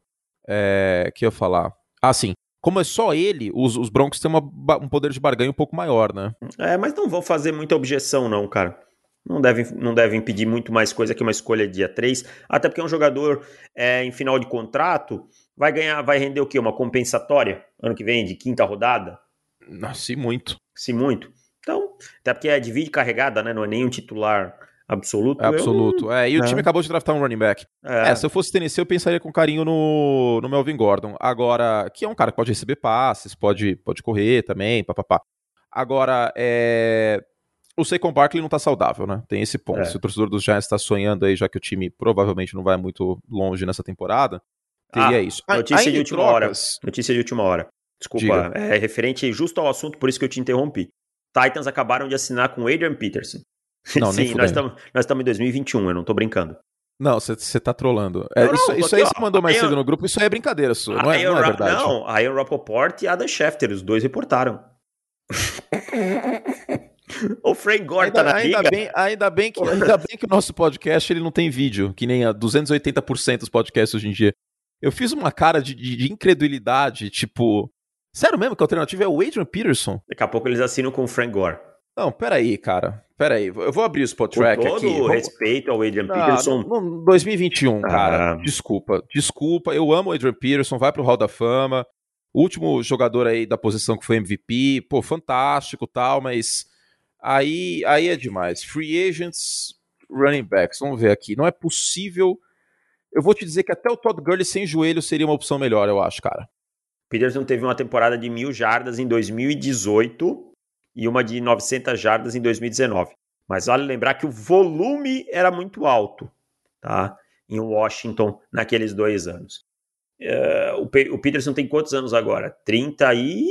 A: é, que eu ia falar, ah, sim, como é só ele, os, os Broncos têm uma, um poder de barganha um pouco maior, né?
B: É, mas não vão fazer muita objeção não, cara. Não devem, não devem pedir muito mais coisa que uma escolha dia 3, até porque é um jogador é, em final de contrato vai ganhar, vai render o quê? Uma compensatória ano que vem, de quinta rodada?
A: Se muito.
B: Se muito. Então, até porque é divide carregada, né? Não é nenhum titular absoluto.
A: É absoluto. É, e o é. time acabou de draftar um running back. É. é. se eu fosse Tennessee, eu pensaria com carinho no, no Melvin Gordon. Agora, que é um cara que pode receber passes, pode, pode correr também, papapá. Agora, é o Saquon Barkley não tá saudável, né? Tem esse ponto. É. Se o torcedor dos Giants está sonhando aí, já que o time provavelmente não vai muito longe nessa temporada, teria ah, isso.
B: Notícia de última trocas... hora. Notícia de última hora. Desculpa, Diga. é referente justo ao assunto, por isso que eu te interrompi. Titans acabaram de assinar com Adrian Peterson.
A: Não, (laughs)
B: Sim, nós estamos nós em 2021, eu não tô brincando.
A: Não, você tá trolando. É, não, isso, isso aí você mandou mais cedo no grupo, isso aí é brincadeira sua, não é, não é verdade.
B: Não, a Ian Rappaport e a Adam Schefter, os dois reportaram. (laughs) (laughs) o Frank Gore
A: ainda,
B: tá na
A: ainda. Bem, ainda, bem que, ainda bem que o nosso podcast ele não tem vídeo, que nem a 280% dos podcasts hoje em dia. Eu fiz uma cara de, de, de, incredulidade, tipo... Sério mesmo que a alternativa é o Adrian Peterson?
B: Daqui a pouco eles assinam com o Frank Gore.
A: Não, peraí, cara. Peraí, eu vou abrir o Spot Track
B: aqui. Com todo respeito ao Adrian Peterson.
A: No, 2021, cara. Ah. Desculpa, desculpa. Eu amo o Adrian Peterson, vai pro Hall da Fama. O último jogador aí da posição que foi MVP, pô, fantástico tal, mas Aí, aí é demais. Free agents, running backs. Vamos ver aqui. Não é possível. Eu vou te dizer que até o Todd Gurley sem joelho seria uma opção melhor, eu acho, cara.
B: Peterson teve uma temporada de mil jardas em 2018 e uma de 900 jardas em 2019. Mas vale lembrar que o volume era muito alto, tá? Em Washington naqueles dois anos. Uh, o, o Peterson tem quantos anos agora? 30 e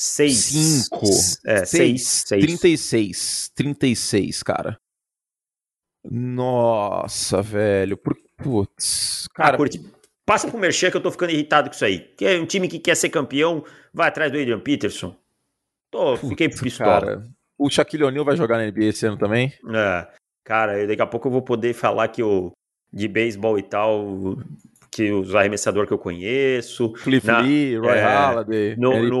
B: Seis.
A: Cinco.
B: É, seis. seis.
A: Trinta e seis. Trinta e seis, cara. Nossa, velho. Por... Putz.
B: Ah, cara, ah, curte. Passa pro Merchan que eu tô ficando irritado com isso aí. Que é um time que quer ser campeão, vai atrás do Adrian Peterson. Tô, Putz, fiquei pistola. Cara,
A: o Shaquille O'Neal vai jogar na NBA esse ano também?
B: É. Cara, daqui a pouco eu vou poder falar que o de beisebol e tal que os arremessadores que eu conheço.
A: Cliff na, Lee, Roy é, Halladay,
B: no, no,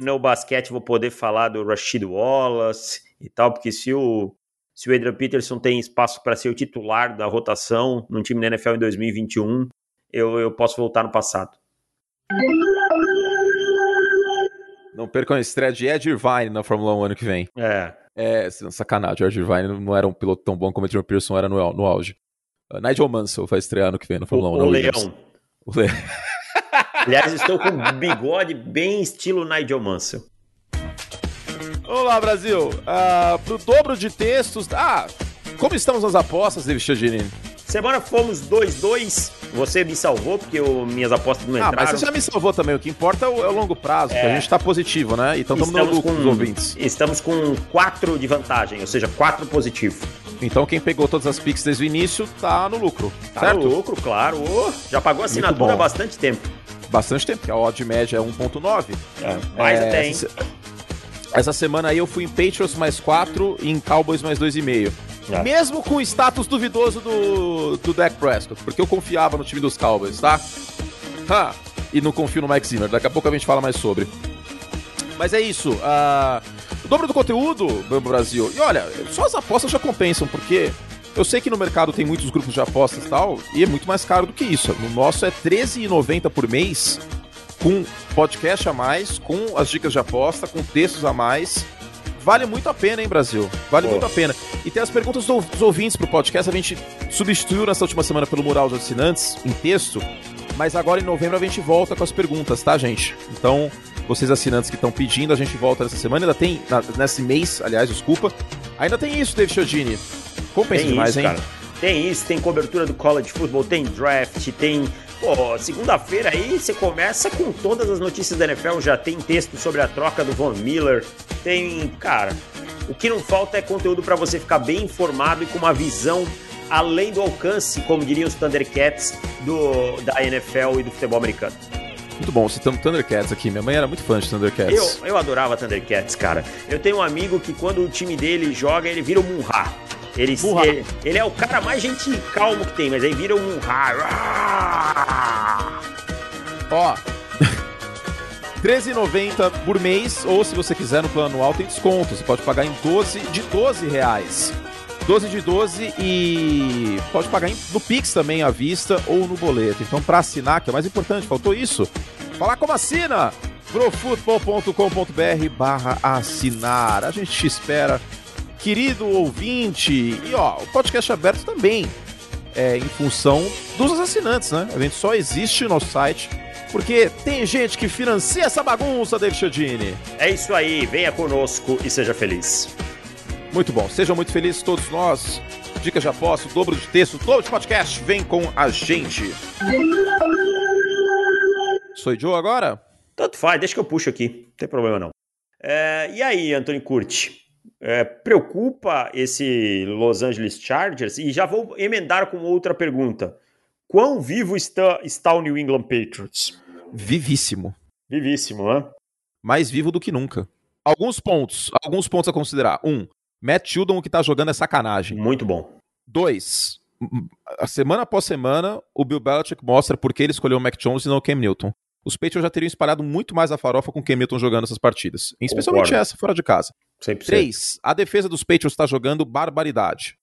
B: no, basquete vou poder falar do Rashid Wallace e tal, porque se o, se o Adrian Peterson tem espaço para ser o titular da rotação num time da NFL em 2021, eu, eu posso voltar no passado.
A: Não percam a estreia de Ed Irvine na Fórmula 1 ano que vem.
B: É.
A: É, sacanagem, o Ed Irvine não era um piloto tão bom como o Adrian Peterson era no, no auge. Uh, Nigel Mansell vai estrear no que vem no Fórmula 1.
B: O, o Leão. O Leão. Aliás, estou com um bigode bem estilo Nigel Mansell.
A: Olá, Brasil. Uh, pro dobro de textos. Ah, como estamos nas apostas, David Chiodini?
B: Semana fomos 2-2. Você me salvou, porque eu, minhas apostas não entraram. Ah,
A: mas você já me salvou também. O que importa é o, é o longo prazo, é. a gente tá positivo, né? Então estamos no lucro com, ouvintes.
B: Estamos com 4 de vantagem, ou seja, 4 positivo.
A: Então quem pegou todas as picks desde o início tá no lucro,
B: tá
A: certo?
B: no lucro, claro. Oh, já pagou a assinatura há bastante tempo.
A: Bastante tempo, porque a odd média é 1.9.
B: É, mais é, até, hein?
A: Essa semana aí eu fui em Patriots mais 4 e em Cowboys mais 2,5. É. Mesmo com o status duvidoso do, do Dak Prescott, porque eu confiava no time dos Cowboys, tá? Ha! E não confio no Mike Zimmer. Daqui a pouco a gente fala mais sobre. Mas é isso. Uh, o dobro do conteúdo, Bambo Brasil. E olha, só as apostas já compensam, porque eu sei que no mercado tem muitos grupos de apostas e tal, e é muito mais caro do que isso. No nosso é R$13,90 por mês, com podcast a mais, com as dicas de aposta, com textos a mais. Vale muito a pena, hein, Brasil? Vale Pô. muito a pena. E tem as perguntas dos ouvintes pro podcast. A gente substituiu nessa última semana pelo mural de assinantes, em texto. Mas agora em novembro a gente volta com as perguntas, tá, gente? Então, vocês assinantes que estão pedindo, a gente volta nessa semana. Ainda tem, nesse mês, aliás, desculpa. Ainda tem isso, David Chiodini. Compensa tem demais, isso, hein? Cara.
B: Tem isso, tem cobertura do college football, tem draft, tem Pô, segunda-feira aí você começa com todas as notícias da NFL, já tem texto sobre a troca do Von Miller, tem, cara, o que não falta é conteúdo para você ficar bem informado e com uma visão além do alcance, como diriam os Thundercats do, da NFL e do futebol americano.
A: Muito bom, citando Thundercats aqui. Minha mãe era muito fã de Thundercats.
B: Eu, eu adorava Thundercats, cara. Eu tenho um amigo que quando o time dele joga, ele vira o Munra. Ele, ele, ele, é o cara mais gente calmo que tem, mas aí vira um
A: Ó. 13,90 por mês, ou se você quiser no plano anual, tem desconto. Você pode pagar em 12 de 12 reais. 12 de 12 e pode pagar no Pix também à vista ou no boleto. Então, para assinar, que é mais importante, faltou isso. Falar como assina! profutbol.com.br barra assinar. A gente te espera querido ouvinte. E ó, o podcast aberto também é em função dos assinantes, né? A gente só existe no nosso site porque tem gente que financia essa bagunça, David Chiodini.
B: É isso aí, venha conosco e seja feliz.
A: Muito bom, sejam muito felizes todos nós. Dicas de aposta, dobro de texto, dobro de podcast, vem com a gente. Sou Joe agora?
B: Tanto faz, deixa que eu puxo aqui, não tem problema não. É, e aí, Antônio Curti? É, preocupa esse Los Angeles Chargers? E já vou emendar com outra pergunta. Quão vivo está, está o New England Patriots?
A: Vivíssimo.
B: Vivíssimo, né?
A: Mais vivo do que nunca. Alguns pontos, alguns pontos a considerar. Um, Matt Judon, o que tá jogando é sacanagem.
B: Muito bom.
A: Dois, a semana após semana, o Bill Belichick mostra por que ele escolheu o Mac Jones e não o Cam Newton. Os Patriots já teriam espalhado muito mais a farofa com o Cam Newton jogando essas partidas. Especialmente Concordo. essa, fora de casa. 100%. 3. A defesa dos Patriots está jogando barbaridade.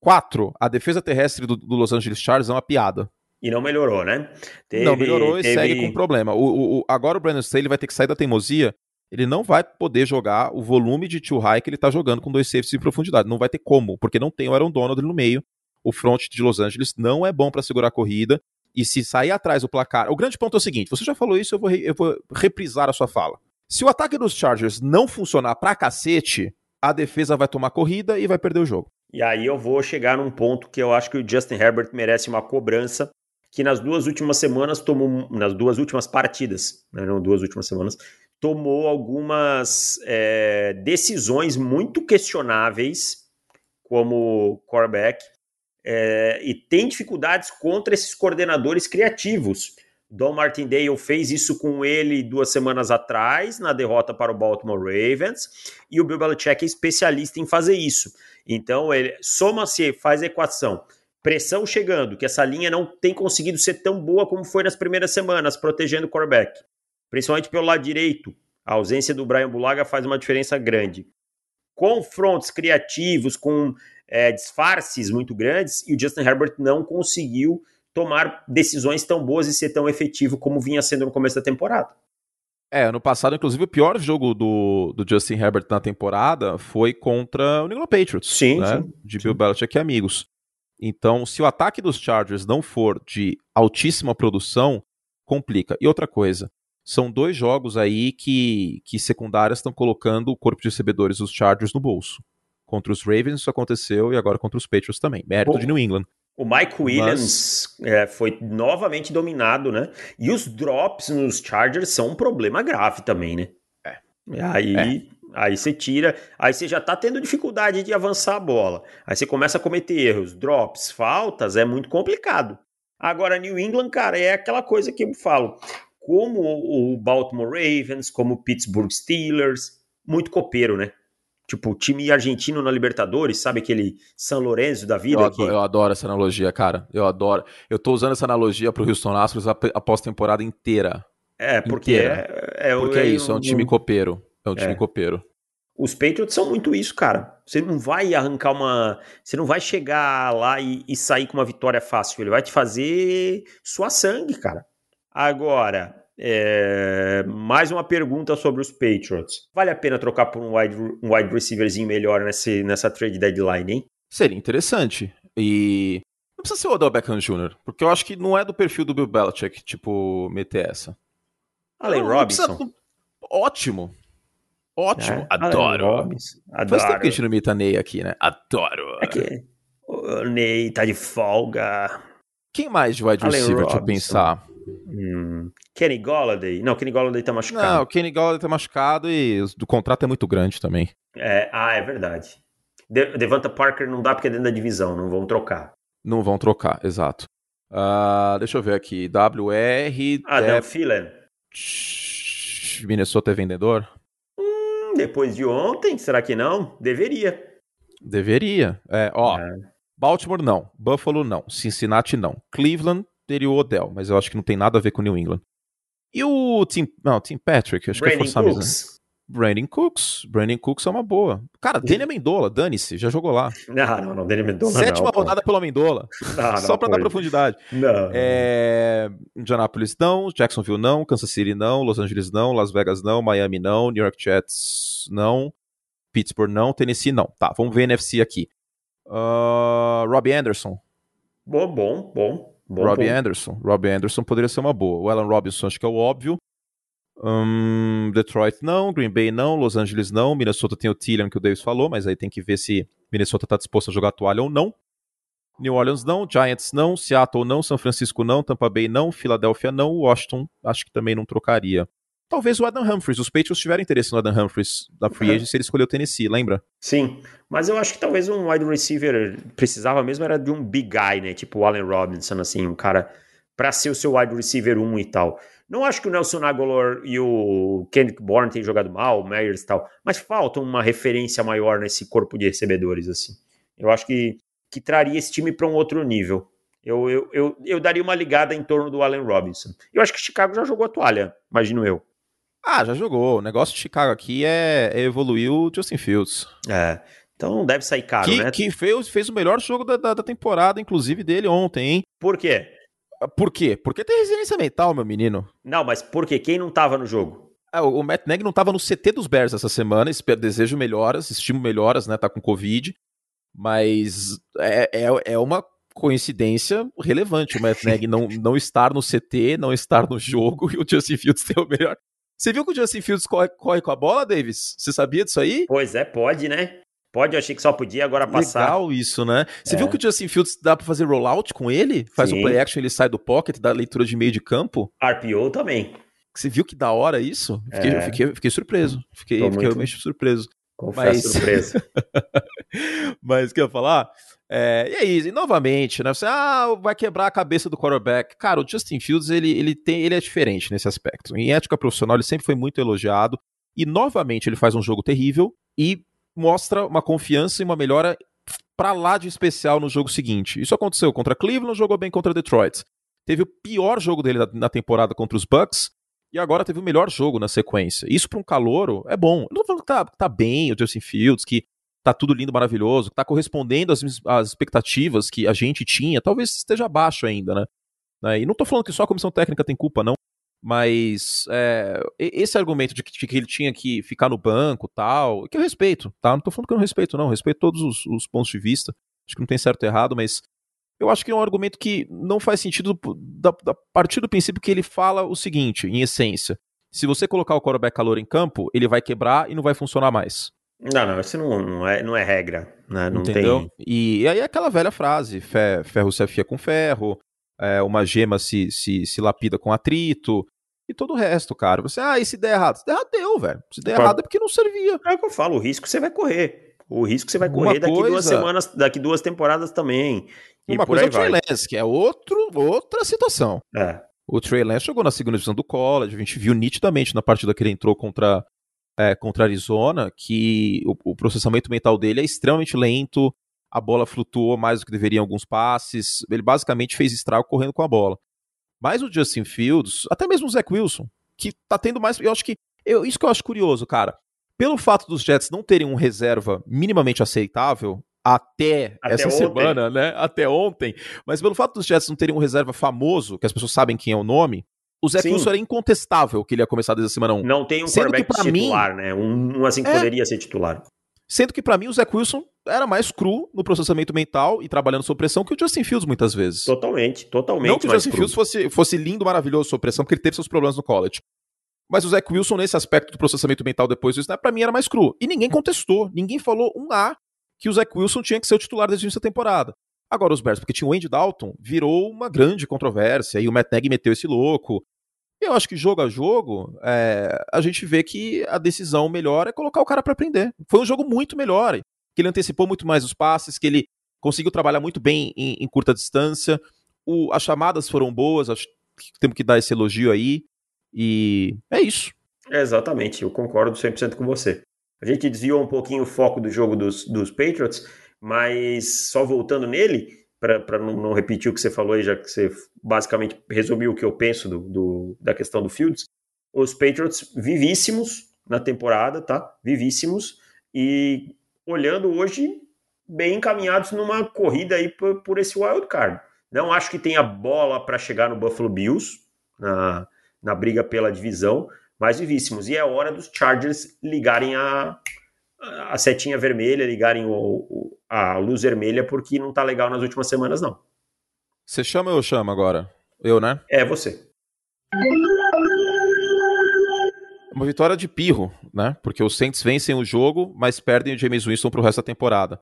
A: 4. A defesa terrestre do, do, Los Angeles Chargers é uma piada.
B: E não melhorou, né?
A: Teve, não melhorou teve... e segue com problema. O, o, o, agora o Brandon Staley vai ter que sair da teimosia. Ele não vai poder jogar o volume de too high que ele está jogando com dois safeties em profundidade. Não vai ter como, porque não tem o Aaron Donald no meio. O front de Los Angeles não é bom para segurar a corrida. E se sair atrás do placar. O grande ponto é o seguinte: você já falou isso, eu vou, eu vou reprisar a sua fala. Se o ataque dos Chargers não funcionar pra cacete, a defesa vai tomar corrida e vai perder o jogo.
B: E aí eu vou chegar num ponto que eu acho que o Justin Herbert merece uma cobrança, que nas duas últimas semanas tomou, nas duas últimas partidas, né, não duas últimas semanas, tomou algumas é, decisões muito questionáveis como quarterback é, e tem dificuldades contra esses coordenadores criativos. Don Martindale fez isso com ele duas semanas atrás, na derrota para o Baltimore Ravens, e o Bill Belichick é especialista em fazer isso. Então, ele soma-se, faz a equação. Pressão chegando, que essa linha não tem conseguido ser tão boa como foi nas primeiras semanas, protegendo o quarterback. Principalmente pelo lado direito. A ausência do Brian Bulaga faz uma diferença grande. Confrontos criativos, com é, disfarces muito grandes, e o Justin Herbert não conseguiu tomar decisões tão boas e ser tão efetivo como vinha sendo no começo da temporada.
A: É, ano passado, inclusive, o pior jogo do, do Justin Herbert na temporada foi contra o New England Patriots.
B: Sim, né?
A: sim De Bill Belichick e amigos. Então, se o ataque dos Chargers não for de altíssima produção, complica. E outra coisa, são dois jogos aí que, que secundárias estão colocando o corpo de recebedores dos Chargers no bolso. Contra os Ravens isso aconteceu e agora contra os Patriots também. Mérito de New England.
B: O Mike Williams Mas... é, foi novamente dominado, né? E os drops nos Chargers são um problema grave também, né? É. Aí, é. aí você tira, aí você já tá tendo dificuldade de avançar a bola. Aí você começa a cometer erros, drops, faltas, é muito complicado. Agora, New England, cara, é aquela coisa que eu falo. Como o Baltimore Ravens, como o Pittsburgh Steelers, muito copeiro, né? Tipo, time argentino na Libertadores, sabe aquele São Lourenço da vida?
A: Eu, adoro, eu adoro essa analogia, cara. Eu adoro. Eu tô usando essa analogia pro Houston Astros após temporada inteira.
B: É, porque
A: inteira. é, é, porque é, é isso, é um time copeiro. É um time é. copeiro.
B: Os Patriots são muito isso, cara. Você não vai arrancar uma. Você não vai chegar lá e, e sair com uma vitória fácil. Ele vai te fazer suar sangue, cara. Agora, é, mais uma pergunta sobre os Patriots. Vale a pena trocar por um wide, um wide receiverzinho melhor nesse, nessa trade deadline, hein?
A: Seria interessante. E não precisa ser o Odell Beckham Jr., porque eu acho que não é do perfil do Bill Belichick, tipo, meter essa.
B: Allen não, Robinson. Não precisa...
A: Ótimo. Ótimo. É, Adoro. Adoro. Faz tempo que a gente não imita Ney aqui, né? Adoro.
B: Aqui. O Ney tá de folga.
A: Quem mais de wide Allen receiver? Robinson. Deixa eu pensar.
B: Hum, Kenny Golladay. Não, Kenny Golladay tá machucado.
A: Não, Kenny Golladay tá machucado e o contrato é muito grande também.
B: É, ah, é verdade. De Devonta Parker não dá porque é dentro da divisão, não vão trocar.
A: Não vão trocar, exato. Uh, deixa eu ver aqui. WR.
B: Adam de... Thielen.
A: Minnesota é vendedor?
B: Hum, depois de ontem, será que não? Deveria.
A: Deveria. É, ó. É. Baltimore não. Buffalo não. Cincinnati não. Cleveland teria o Odell, mas eu acho que não tem nada a ver com New England. E o Tim, não, Tim Patrick, acho Brandon que é forçar mesmo. Né? Brandon Cooks. Brandon Cooks é uma boa. Cara, Danny Amendola, dane-se, já jogou lá.
B: Não, (laughs) não, não, Danny Amendola
A: Sétima
B: não,
A: rodada pelo Amendola. (laughs) Não, Só pra dar profundidade.
B: Não.
A: É... Indianapolis não, Jacksonville não, Kansas City não, Los Angeles não, Las Vegas não, Miami não, New York Jets não, Pittsburgh não, Tennessee não. Tá, vamos ver NFC aqui. Uh, Robbie Anderson.
B: Bom, bom, bom.
A: Bom Robbie ponto. Anderson. Robbie Anderson poderia ser uma boa. O Alan Robinson acho que é o óbvio. Um, Detroit não, Green Bay não, Los Angeles não, Minnesota tem o Tillian que o Davis falou, mas aí tem que ver se Minnesota está disposto a jogar a toalha ou não. New Orleans não, Giants não, Seattle não, São Francisco não, Tampa Bay não, Filadélfia não, Washington acho que também não trocaria. Talvez o Adam Humphries. Os Patriots tiveram interesse no Adam Humphries da Free Agent se ele escolheu o Tennessee, lembra?
B: Sim, mas eu acho que talvez um wide receiver precisava mesmo era de um big guy, né? Tipo o Allen Robinson, assim, um cara para ser o seu wide receiver 1 e tal. Não acho que o Nelson Aguilar e o Kendrick Bourne tenham jogado mal, o Myers e tal, mas falta uma referência maior nesse corpo de recebedores, assim. Eu acho que, que traria esse time para um outro nível. Eu, eu, eu, eu daria uma ligada em torno do Allen Robinson. Eu acho que Chicago já jogou a toalha, imagino eu.
A: Ah, já jogou. O negócio de Chicago aqui é, é evoluir o Justin Fields.
B: É. Então não deve sair caro,
A: que,
B: né?
A: Que fez, fez o melhor jogo da, da, da, temporada, inclusive, dele ontem, hein?
B: Por quê?
A: Ah, por quê? Porque tem resiliência mental, meu menino.
B: Não, mas por quê? Quem não tava no jogo?
A: É, o, o Matt Neg não tava no CT dos Bears essa semana. Espero, desejo melhoras, estimo melhoras, né? Tá com Covid. Mas é, é, é uma coincidência relevante o Matt Neg não, não estar no CT, não estar no jogo (laughs) e o Justin Fields ter o melhor você viu que o Justin Fields corre, corre com a bola, Davis? Você sabia disso aí?
B: Pois é, pode, né? Pode, eu achei que só podia agora passar.
A: Legal isso, né? Você é. viu que o Justin Fields dá pra fazer rollout com ele? Faz Sim. o play action, ele sai do pocket, dá leitura de meio de campo?
B: RPO também.
A: Você viu que da hora isso? Fiquei, é. fiquei, fiquei surpreso. Fiquei, fiquei realmente surpreso.
B: Confesso Mas... surpreso. (laughs)
A: Mas o que eu ia falar? É, e aí, e novamente, né? Você ah, vai quebrar a cabeça do quarterback. Cara, o Justin Fields ele, ele, tem, ele é diferente nesse aspecto. Em ética profissional, ele sempre foi muito elogiado. E novamente ele faz um jogo terrível e mostra uma confiança e uma melhora para lá de especial no jogo seguinte. Isso aconteceu contra Cleveland, jogou bem contra Detroit. Teve o pior jogo dele na temporada contra os Bucks e agora teve o melhor jogo na sequência. Isso para um calouro é bom. Eu não tô falando que tá, tá bem o Justin Fields, que tá tudo lindo, maravilhoso, tá correspondendo às, às expectativas que a gente tinha, talvez esteja abaixo ainda, né? né? E não tô falando que só a comissão técnica tem culpa, não. Mas é, esse argumento de que, de que, ele tinha que ficar no banco tal, que eu respeito, tá? Não tô falando que eu não respeito, não. Respeito todos os, os pontos de vista. Acho que não tem certo e errado, mas eu acho que é um argumento que não faz sentido da, da partir do princípio que ele fala o seguinte, em essência. Se você colocar o quarterback calor em campo, ele vai quebrar e não vai funcionar mais.
B: Não, não, isso não, não, é, não é regra, né? Não
A: Entendeu?
B: tem...
A: E, e aí é aquela velha frase, ferro se afia com ferro, é, uma gema se, se, se lapida com atrito, e todo o resto, cara. Você, ah, e se der errado? Se der errado, deu, velho. Se der errado é porque não servia.
B: É o que eu falo, o risco você vai correr. O risco você vai correr daqui coisa... duas semanas, daqui duas temporadas também.
A: Uma coisa é o Trey Lance, que é outro, outra situação.
B: É.
A: O Trey Lance jogou na segunda divisão do college, a gente viu nitidamente na partida que ele entrou contra, é, contra Arizona que o, o, processamento mental dele é extremamente lento, a bola flutuou mais do que deveria em alguns passes, ele basicamente fez estrago correndo com a bola. Mas o Justin Fields, até mesmo o Zach Wilson, que tá tendo mais. Eu acho que. Eu, isso que eu acho curioso, cara. Pelo fato dos Jets não terem um reserva minimamente aceitável, até, até essa ontem. semana, né? Até ontem. Mas pelo fato dos Jets não terem um reserva famoso, que as pessoas sabem quem é o nome, o Zach Wilson era incontestável que ele ia começar desde a semana 1.
B: Não tem um Sendo quarterback titular, mim, né? Um, um assim que é... poderia ser titular.
A: Sendo que para mim o Zach Wilson era mais cru no processamento mental e trabalhando sob pressão que o Justin Fields muitas vezes.
B: Totalmente, totalmente.
A: Não que o Justin cru. Fields fosse, fosse lindo, maravilhoso sob pressão, porque ele teve seus problemas no college. Mas o Zach Wilson, nesse aspecto do processamento mental depois do snap, pra mim era mais cru. E ninguém contestou, ninguém falou um A que o Zach Wilson tinha que ser o titular desde o início da temporada. Agora, os Bears, porque tinha o Andy Dalton, virou uma grande controvérsia, e o Matt Nagy meteu esse louco. Eu acho que jogo a jogo, é, a gente vê que a decisão melhor é colocar o cara para aprender. Foi um jogo muito melhor, que ele antecipou muito mais os passes, que ele conseguiu trabalhar muito bem em, em curta distância. O, as chamadas foram boas, acho que temos que dar esse elogio aí. E é isso.
B: É exatamente, eu concordo 100% com você. A gente desviou um pouquinho o foco do jogo dos, dos Patriots, mas só voltando nele, para não, não, repetir o que você falou aí, já que você basicamente resumiu o que eu penso do, do, da questão do Fields, os Patriots vivíssimos na temporada, tá? Vivíssimos, e olhando hoje bem encaminhados numa corrida aí por, por esse wild card. Não acho que tenha bola para chegar no Buffalo Bills na, na briga pela divisão, mas vivíssimos. E é hora dos Chargers ligarem a, a setinha vermelha, ligarem o, o, a luz vermelha, porque não tá legal nas últimas semanas, não.
A: Você chama ou eu chamo agora? Eu, né?
B: É, você.
A: Uma vitória de pirro, né? Porque os Saints vencem o jogo, mas perdem o James Winston pro resto da temporada.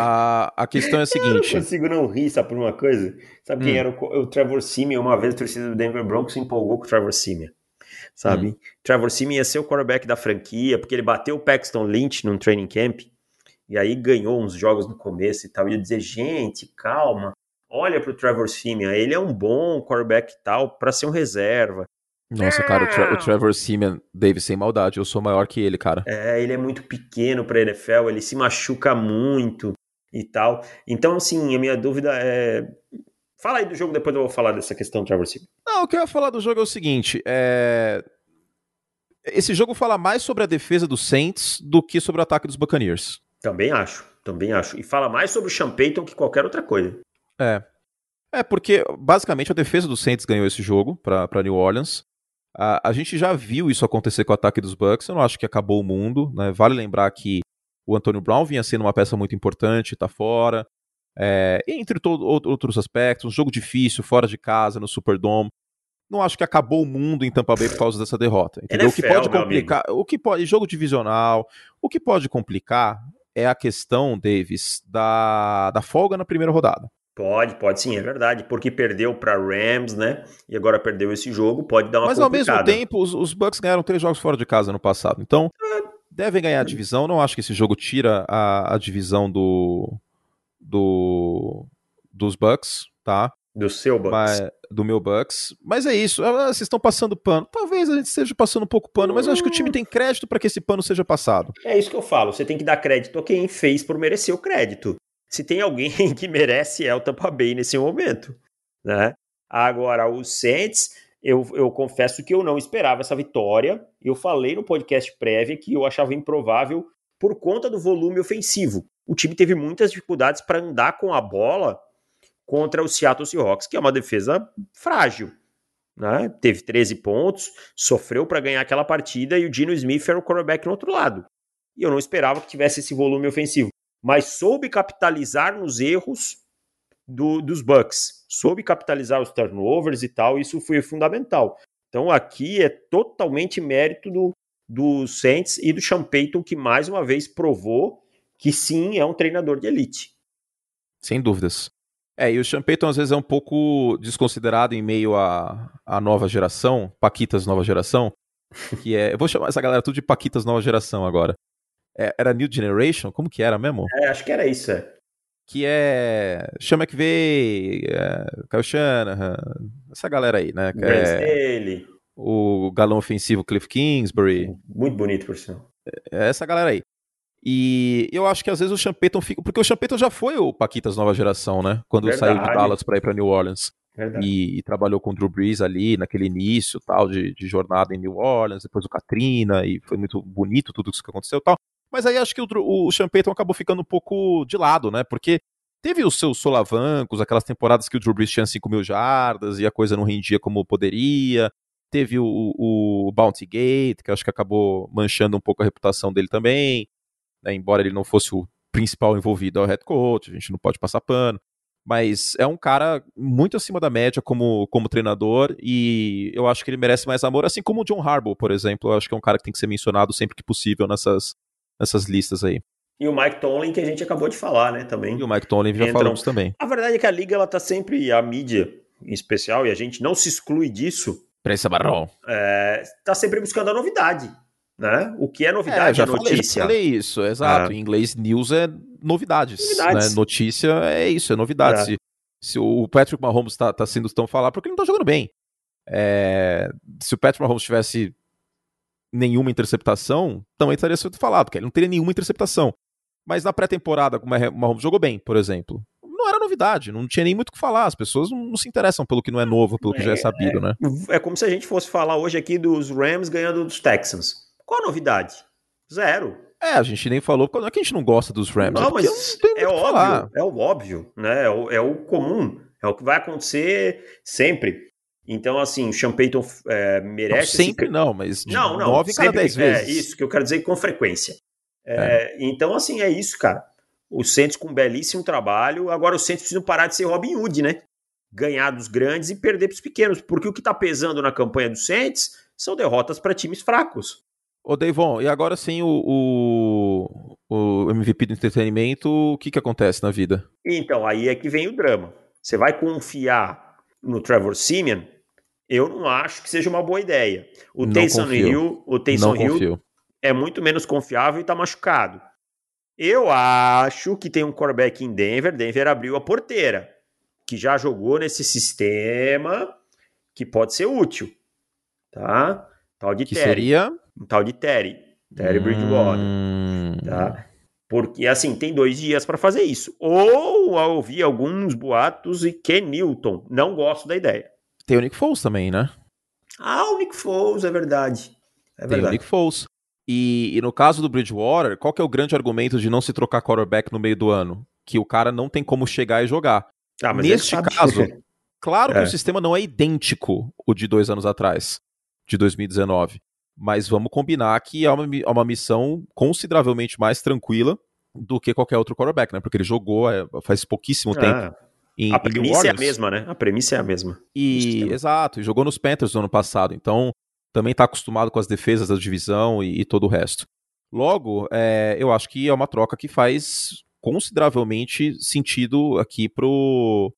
A: A, a questão é a seguinte. (laughs)
B: Eu não consigo não rir, sabe por uma coisa? Sabe hum. quem era o, o Trevor Simeon? Uma vez a torcida do Denver Broncos se empolgou com o Trevor Simeon sabe? Hum. Trevor Simeon ia ser o quarterback da franquia, porque ele bateu o Paxton Lynch num training camp, e aí ganhou uns jogos no começo e tal, e ia dizer, gente, calma, olha pro Trevor Simeon, ele é um bom quarterback e tal, para ser um reserva.
A: Nossa, cara, o, Tra o, Trevor Simeon, Dave, sem maldade, eu sou maior que ele, cara.
B: É, ele é muito pequeno pra NFL, ele se machuca muito e tal. Então, assim, a minha dúvida é Fala aí do jogo, depois eu vou falar dessa questão do Trevor Simeon.
A: Não, o que eu ia falar do jogo é o seguinte: é... esse jogo fala mais sobre a defesa dos Saints do que sobre o ataque dos Buccaneers.
B: Também acho, também acho. E fala mais sobre o Sean Payton que qualquer outra coisa.
A: É. É, porque basicamente a defesa dos Saints ganhou esse jogo para New Orleans. A, a gente já viu isso acontecer com o ataque dos Bucks. Eu não acho que acabou o mundo. Né? Vale lembrar que o Antônio Brown vinha sendo uma peça muito importante, tá fora. É, entre todo, outros aspectos, um jogo difícil, fora de casa, no Superdome. Não acho que acabou o mundo em Tampa Bay por causa dessa derrota. Entendeu? NFL, o que pode complicar, o que pode, jogo divisional, o que pode complicar é a questão, Davis, da, da folga na primeira rodada.
B: Pode, pode sim, é verdade. Porque perdeu para Rams, né? E agora perdeu esse jogo, pode dar uma
A: Mas complicada. ao mesmo tempo, os, os Bucks ganharam três jogos fora de casa no passado. Então, é. devem ganhar a divisão. Não acho que esse jogo tira a, a divisão do, do dos Bucks, tá?
B: Do seu Bucks.
A: Mas, do meu Bucks. Mas é isso. Ah, vocês estão passando pano. Talvez a gente esteja passando um pouco pano, mas eu acho que o time tem crédito para que esse pano seja passado.
B: É isso que eu falo. Você tem que dar crédito a quem fez por merecer o crédito. Se tem alguém (laughs) que merece, é o Tampa Bay nesse momento. Né? Agora, o Saints, eu, eu confesso que eu não esperava essa vitória. Eu falei no podcast prévio que eu achava improvável por conta do volume ofensivo o time teve muitas dificuldades para andar com a bola contra o Seattle Seahawks, que é uma defesa frágil. Né? Teve 13 pontos, sofreu para ganhar aquela partida e o Dino Smith era o quarterback no outro lado. E eu não esperava que tivesse esse volume ofensivo, mas soube capitalizar nos erros do, dos Bucks, soube capitalizar os turnovers e tal, isso foi fundamental. Então aqui é totalmente mérito do, do Saints e do Sean que mais uma vez provou que sim, é um treinador de elite.
A: Sem dúvidas. É, e o Sean Payton às vezes é um pouco desconsiderado em meio à, à nova geração, Paquitas nova geração, (laughs) que é, eu vou chamar essa galera tudo de Paquitas nova geração agora. É, era New Generation? Como que era mesmo?
B: É, acho que era isso, é.
A: Que é Sean McVay, é, Kyle Shanahan, essa galera aí, né? Que
B: é,
A: o galão ofensivo Cliff Kingsbury.
B: Muito bonito, por sinal.
A: É essa galera aí. E eu acho que às vezes o Champeton fica. Porque o Champeton já foi o Paquitas nova geração, né? Quando Verdade. saiu de Dallas para ir para New Orleans. E, e, trabalhou com o Drew Brees ali naquele início tal de, de, jornada em New Orleans, depois o Katrina, e foi muito bonito tudo isso que aconteceu tal. Mas aí acho que o, o Sean Payton acabou ficando um pouco de lado, né? Porque teve os seus solavancos, aquelas temporadas que o Drew Brees tinha 5 mil jardas e a coisa não rendia como poderia. Teve o, o, o Bounty Gate, que acho que acabou manchando um pouco a reputação dele também né, embora ele não fosse o principal envolvido ao head coach, a gente não pode passar pano, mas é um cara muito acima da média como, como treinador e eu acho que ele merece mais amor, assim como o John Harbaugh, por exemplo, eu acho que é um cara que tem que ser mencionado sempre que possível nessas, nessas listas aí.
B: E o Mike Tomlin, que a gente acabou de falar, né, também.
A: E o Mike Tomlin já Entram. falamos também.
B: A verdade é que a liga, ela tá sempre, a mídia em especial, e a gente não se exclui disso.
A: Prensa Barrão.
B: É, tá sempre buscando a novidade né? O que é novidade é,
A: já
B: é notícia.
A: já falei isso, exato. É. Em inglês, news é novidades. novidades. Né? Notícia é isso, é novidade. É. Se, se, o Patrick Mahomes está tá sendo tão falado, porque ele não está jogando bem. É, se o Patrick Mahomes tivesse nenhuma interceptação, também estaria sendo falado, porque ele não teria nenhuma interceptação. Mas na pré-temporada, como o Mahomes jogou bem, por exemplo, não era novidade, não tinha nem muito o que falar. As pessoas não, não, se interessam pelo que não é novo, pelo que já é, é sabido, né?
B: É como se a gente fosse falar hoje aqui dos Rams ganhando dos Texans. Qual a novidade? Zero.
A: É, a gente nem falou, não é que a gente não gosta dos Rams.
B: Não, é mas não é óbvio, falar. é o óbvio, né? É o, é o, comum, é o que vai acontecer sempre. Então, assim, o Sean Payton é, merece...
A: Não, sempre esse... não, mas de não, não, nove cada dez
B: vezes. É isso que eu quero dizer com frequência. É, é. Então, assim, é isso, cara. O Santos com um belíssimo trabalho. Agora o Santos precisa parar de ser Robin Hood, né? Ganhar dos grandes e perder para os pequenos. Porque o que está pesando na campanha do Santos são derrotas para times fracos.
A: Ô, Deivon, e agora sim o, o, o, MVP do entretenimento, o que, que acontece na vida?
B: Então, aí é que vem o drama. Você vai confiar no Trevor Simeon? Eu não acho que seja uma boa ideia. O não Taysom confio. Hill, o Taysom Hill confio. é muito menos confiável e está machucado. Eu acho que tem um quarterback em Denver. Denver abriu a porteira, que já jogou nesse sistema que pode ser útil, tá? Tal de
A: que Terry. seria
B: um tal de Terry, Terry Bridgewater, hum... tá? Porque, assim, tem dois dias para fazer isso. Ou ouvir alguns boatos e Ken Newton. Não gosto da ideia.
A: Tem o Nick Foles também, né?
B: Ah, o Nick Foles, é verdade. É
A: tem
B: verdade.
A: o Nick Foles. E, e, no caso do Bridgewater, qual que é o grande argumento de não se trocar quarterback no meio do ano? Que o cara não tem como chegar e jogar. Ah, Neste caso, claro que é. o sistema não é idêntico o de dois anos atrás, de 2019 mas vamos combinar que é uma, é uma missão consideravelmente mais tranquila do que qualquer outro quarterback, né? Porque ele jogou é, faz pouquíssimo ah, tempo.
B: Em, a premissa é a mesma, né? A premissa é a mesma.
A: E, exato, e jogou nos Panthers no ano passado, então também está acostumado com as defesas da divisão e, e todo o resto. Logo, é, eu acho que é uma troca que faz consideravelmente sentido aqui pro,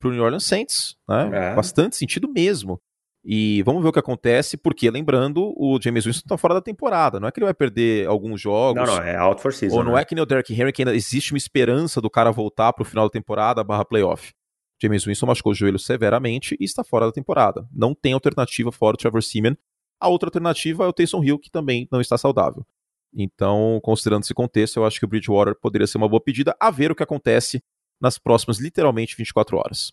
A: pro New Orleans Saints, né? É. Bastante sentido mesmo. E vamos ver o que acontece, porque, lembrando, o James Winston está fora da temporada. Não é que ele vai perder alguns jogos.
B: Não, não, é out for season.
A: Ou não né? é que nem o Derrick Henry, que ainda existe uma esperança do cara voltar para o final da temporada barra playoff. James Winston machucou o joelho severamente e está fora da temporada. Não tem alternativa fora o Trevor Simeon. A outra alternativa é o Taysom Hill, que também não está saudável. Então, considerando esse contexto, eu acho que o Bridgewater poderia ser uma boa pedida, a ver o que acontece nas próximas, literalmente, 24 horas.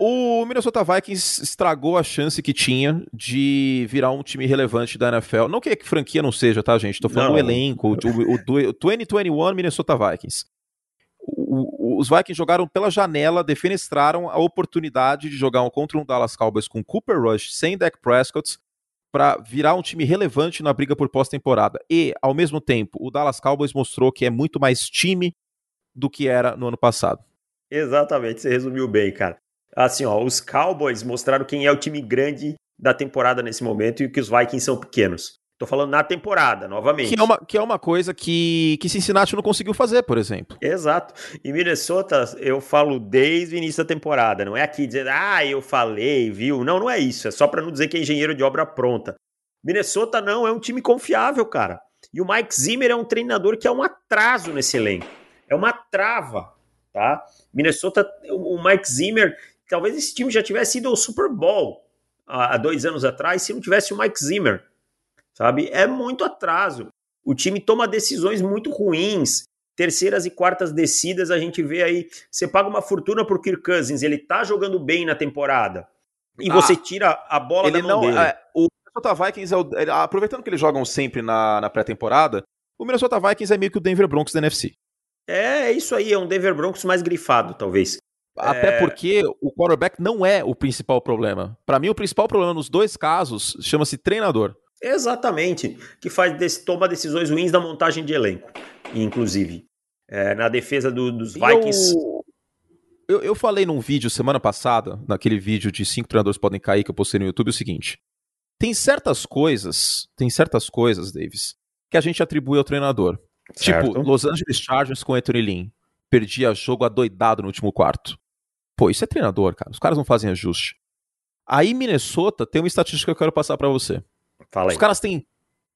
A: O Minnesota Vikings estragou a chance que tinha de virar um time relevante da NFL. Não que a franquia não seja, tá, gente? Tô falando não. do elenco, o, o, o 2021 Minnesota Vikings. O, os Vikings jogaram pela janela, defenestraram a oportunidade de jogar um contra um Dallas Cowboys com Cooper Rush sem Dak Prescott para virar um time relevante na briga por pós-temporada. E, ao mesmo tempo, o Dallas Cowboys mostrou que é muito mais time do que era no ano passado.
B: Exatamente, você resumiu bem, cara assim, ó, os Cowboys mostraram quem é o time grande da temporada nesse momento e que os Vikings são pequenos. Tô falando na temporada, novamente.
A: Que é uma, que é uma coisa que, que Cincinnati não conseguiu fazer, por exemplo.
B: Exato. E Minnesota, eu falo desde o início da temporada. Não é aqui dizer, ah, eu falei, viu? Não, não é isso. É só para não dizer que é engenheiro de obra pronta. Minnesota não é um time confiável, cara. E o Mike Zimmer é um treinador que é um atraso nesse elenco. É uma trava, tá? Minnesota, o Mike Zimmer, talvez esse time já tivesse ido ao Super Bowl há dois anos atrás se não tivesse o Mike Zimmer sabe? É muito atraso. O time toma decisões muito ruins. Terceiras e quartas descidas, a gente vê aí. Você paga uma fortuna pro Kirk Cousins, ele tá jogando bem na temporada. E ah, você tira a bola
A: ele
B: da mão
A: não,
B: dele.
A: É, o Minnesota Vikings, é o, aproveitando que eles jogam sempre na, na pré-temporada, o Minnesota Vikings é meio que o Denver Broncos da NFC.
B: É, é isso aí, é um Denver Broncos mais grifado, talvez.
A: Até é... porque o quarterback não é o principal problema. Para mim, o principal problema nos dois casos chama-se treinador.
B: Exatamente, que faz toma decisões ruins na montagem de elenco, inclusive. É, na defesa do, dos Vikings.
A: Eu, eu, eu, falei num vídeo semana passada, naquele vídeo de cinco treinadores podem cair que eu postei no YouTube, o seguinte: tem certas coisas, tem certas coisas, Davis, que a gente atribui ao treinador. Certo. Tipo, Los Angeles Chargers com Anthony Lynn. Perdia jogo adoidado no último quarto. Pô, isso é treinador, cara. Os caras não fazem ajuste. Aí Minnesota tem uma estatística que eu quero passar para você.
B: Fala
A: aí. Os caras têm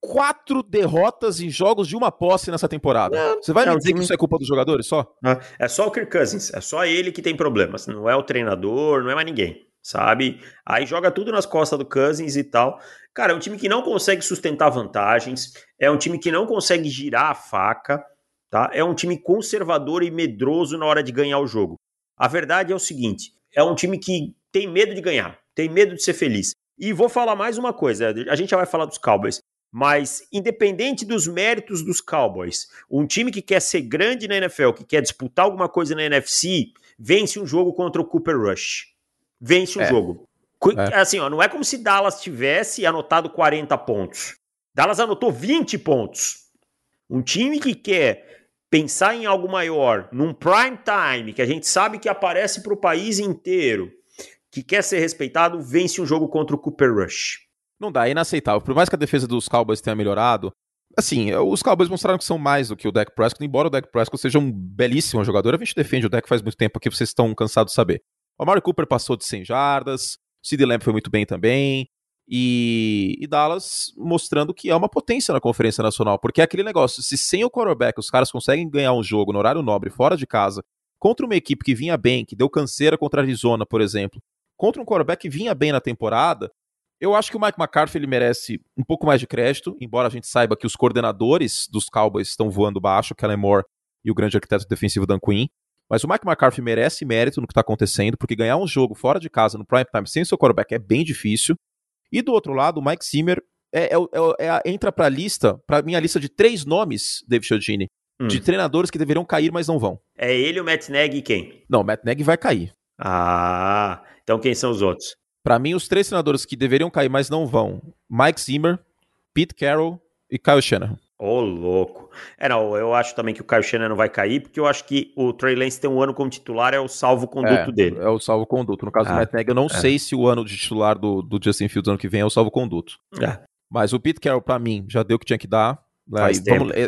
A: quatro derrotas em jogos de uma posse nessa temporada. Não, Você vai me dizer que isso é culpa dos jogadores só?
B: É só o Kirk Cousins, é só ele que tem problemas. Não é o treinador, não é mais ninguém, sabe? Aí joga tudo nas costas do Cousins e tal. Cara, é um time que não consegue sustentar vantagens, é um time que não consegue girar a faca, tá? É um time conservador e medroso na hora de ganhar o jogo. A verdade é o seguinte, é um time que tem medo de ganhar, tem medo de ser feliz. E vou falar mais uma coisa: a gente já vai falar dos Cowboys. Mas, independente dos méritos dos Cowboys, um time que quer ser grande na NFL, que quer disputar alguma coisa na NFC, vence um jogo contra o Cooper Rush. Vence um é. jogo. É. Assim, ó, não é como se Dallas tivesse anotado 40 pontos. Dallas anotou 20 pontos. Um time que quer pensar em algo maior, num prime time, que a gente sabe que aparece para o país inteiro, que quer ser respeitado, vence um jogo contra o Cooper Rush.
A: Não dá, é inaceitável. Por mais que a defesa dos Cowboys tenha melhorado, assim, os Cowboys mostraram que são mais do que o Dak Prescott, embora o Dak Prescott seja um belíssimo jogador, a gente defende o Dak faz muito tempo aqui, vocês estão cansados de saber. O Amari Cooper passou de 100 jardas, o Sid Lamb foi muito bem também, e, e, Dallas mostrando que é uma potência na Conferência Nacional, porque é aquele negócio, se sem o quarterback os caras conseguem ganhar um jogo no horário nobre, fora de casa, contra uma equipe que vinha bem, que deu canseira contra a Arizona, por exemplo, contra um quarterback que vinha bem na temporada, eu acho que o Mike McCarthy ele merece um pouco mais de crédito, embora a gente saiba que os coordenadores dos Cowboys estão voando baixo, Kellen Moore e o grande arquiteto defensivo Dan Quinn. Mas o Mike McCarthy merece mérito no que está acontecendo, porque ganhar um jogo fora de casa no prime time sem seu quarterback é bem difícil. E do outro lado, o Mike Zimmer é, é, é, é entra para a lista, para minha lista de três nomes, David Chiodini, hum. de treinadores que deveriam cair, mas não vão.
B: É ele, o Matt Nagy e quem?
A: Não, o Matt Nagy vai cair.
B: Ah, então quem são os outros?
A: Para mim, os três treinadores que deveriam cair, mas não vão: Mike Zimmer, Pete Carroll e Kyle Shanahan.
B: Ô, oh, louco. É, não, eu acho também que o Kyle Shanahan não vai cair, porque eu acho que o Trey Lance tem um ano como titular, é o salvo-conduto
A: é,
B: dele.
A: É o salvo-conduto. No caso ah, do Matt Nagy, eu não é. sei se o ano de titular do, do Justin Fields ano que vem é o salvo-conduto. É. Mas o Pete Carroll, para mim, já deu o que tinha que dar. Vamos,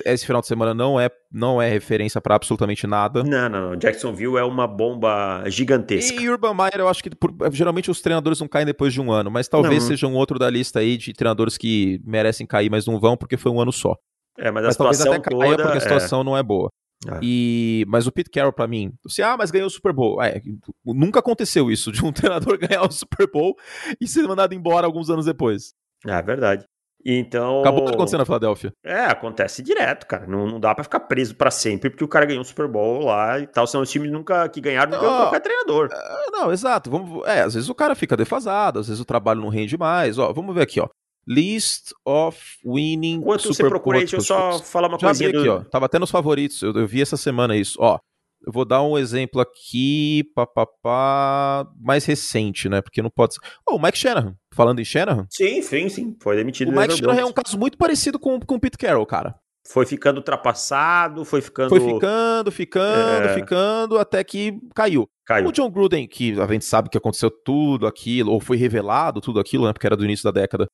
A: esse final de semana não é, não é referência para absolutamente nada.
B: Não, não, não. Jacksonville é uma bomba gigantesca.
A: E Urban Meyer, eu acho que por, geralmente os treinadores não caem depois de um ano, mas talvez não. seja um outro da lista aí de treinadores que merecem cair, mas não vão porque foi um ano só.
B: É, mas, mas talvez até caia toda,
A: porque a situação é... não é boa. É. E, mas o Pete Carroll, para mim, você, ah, mas ganhou o Super Bowl. É, nunca aconteceu isso, de um (laughs) treinador ganhar o Super Bowl e ser mandado embora alguns anos depois.
B: É verdade. Então.
A: Acabou acontecendo na Filadélfia.
B: É, acontece direto, cara. Não, não dá para ficar preso para sempre, porque o cara ganhou um Super Bowl lá e tal. São os times nunca que ganharam não, ganham qualquer treinador.
A: É, não, exato. Vamos, é, às vezes o cara fica defasado, às vezes o trabalho não rende mais. Ó, vamos ver aqui, ó. List of winning.
B: Enquanto Super você procura aí, deixa eu só falar uma coisa
A: aqui, ó. Tava até nos favoritos. Eu, eu vi essa semana isso. Ó, eu vou dar um exemplo aqui, papapá, mais recente, né? Porque não pode ser. Oh, o Mike Shanahan. Falando em Shanahan?
B: Sim, sim, sim. Foi demitido.
A: O Mike Shanahan é um caso muito parecido com, com o Pete Carroll, cara.
B: Foi ficando ultrapassado, foi ficando.
A: Foi ficando, ficando, é... ficando, até que caiu.
B: caiu.
A: O John Gruden, que a gente sabe que aconteceu tudo aquilo, ou foi revelado tudo aquilo, né? Porque era do início da década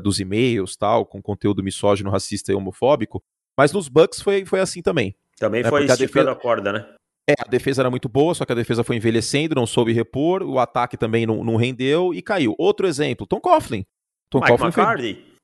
A: dos e-mails tal, com conteúdo misógino, racista e homofóbico. Mas nos Bucks foi, foi assim também.
B: Também né? foi esticando a, defesa... a corda, né?
A: É, a defesa era muito boa, só que a defesa foi envelhecendo, não soube repor, o ataque também não, não rendeu e caiu. Outro exemplo, Tom Coughlin. Tom
B: Mike Coughlin McCarthy.
A: Foi...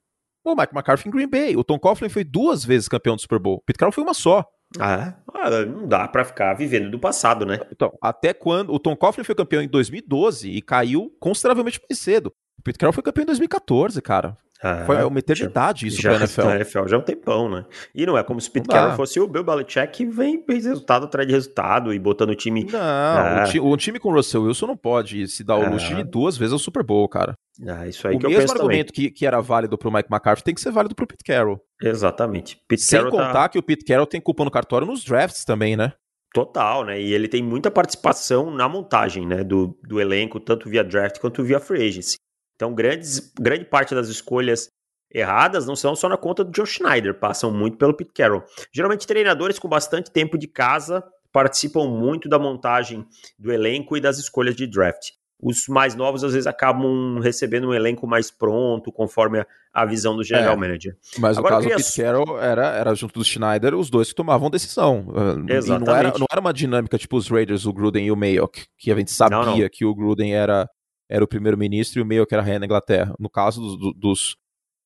A: O Mike McCarthy em Green Bay. O Tom Coughlin foi duas vezes campeão do Super Bowl. O Pete Carroll foi uma só.
B: Ah, é? não dá para ficar vivendo do passado, né?
A: Então, até quando... O Tom Coughlin foi campeão em 2012 e caiu consideravelmente mais cedo. O Pete Carroll foi campeão em 2014, cara. Ah, Foi uma eternidade isso
B: já,
A: pra NFL. Na
B: NFL já é um tempão, né? E não é como se o Pete Carroll fosse o Bill Belichick que vem resultado atrás de resultado e botando o time...
A: Não, é. o, ti, o, time com o Russell Wilson não pode se dar o luxo de ir duas vezes ao Super Bowl, cara.
B: Ah, isso aí
A: o
B: que
A: mesmo argumento que, que, era válido pro Mike McCarthy tem que ser válido pro Pete Carroll.
B: Exatamente.
A: Pete Sem Carroll contar tá... que o Pete Carroll tem culpa no cartório nos drafts também, né?
B: Total, né? E ele tem muita participação na montagem, né? Do, do elenco, tanto via draft quanto via free agency. Então, grandes, grande parte das escolhas erradas não são só na conta do John Schneider, passam muito pelo Pete Carroll. Geralmente, treinadores com bastante tempo de casa participam muito da montagem do elenco e das escolhas de draft. Os mais novos, às vezes, acabam recebendo um elenco mais pronto, conforme a, a visão do general é, manager.
A: Mas Agora, no caso do Pete Carroll, era, era junto do Schneider os dois que tomavam decisão.
B: Exatamente.
A: não era, não era uma dinâmica tipo os Raiders, o Gruden e o Mayock, que a gente sabia não, não. que o Gruden era, era o primeiro-ministro e o Mayock era a rainha da Inglaterra. No caso dos, dos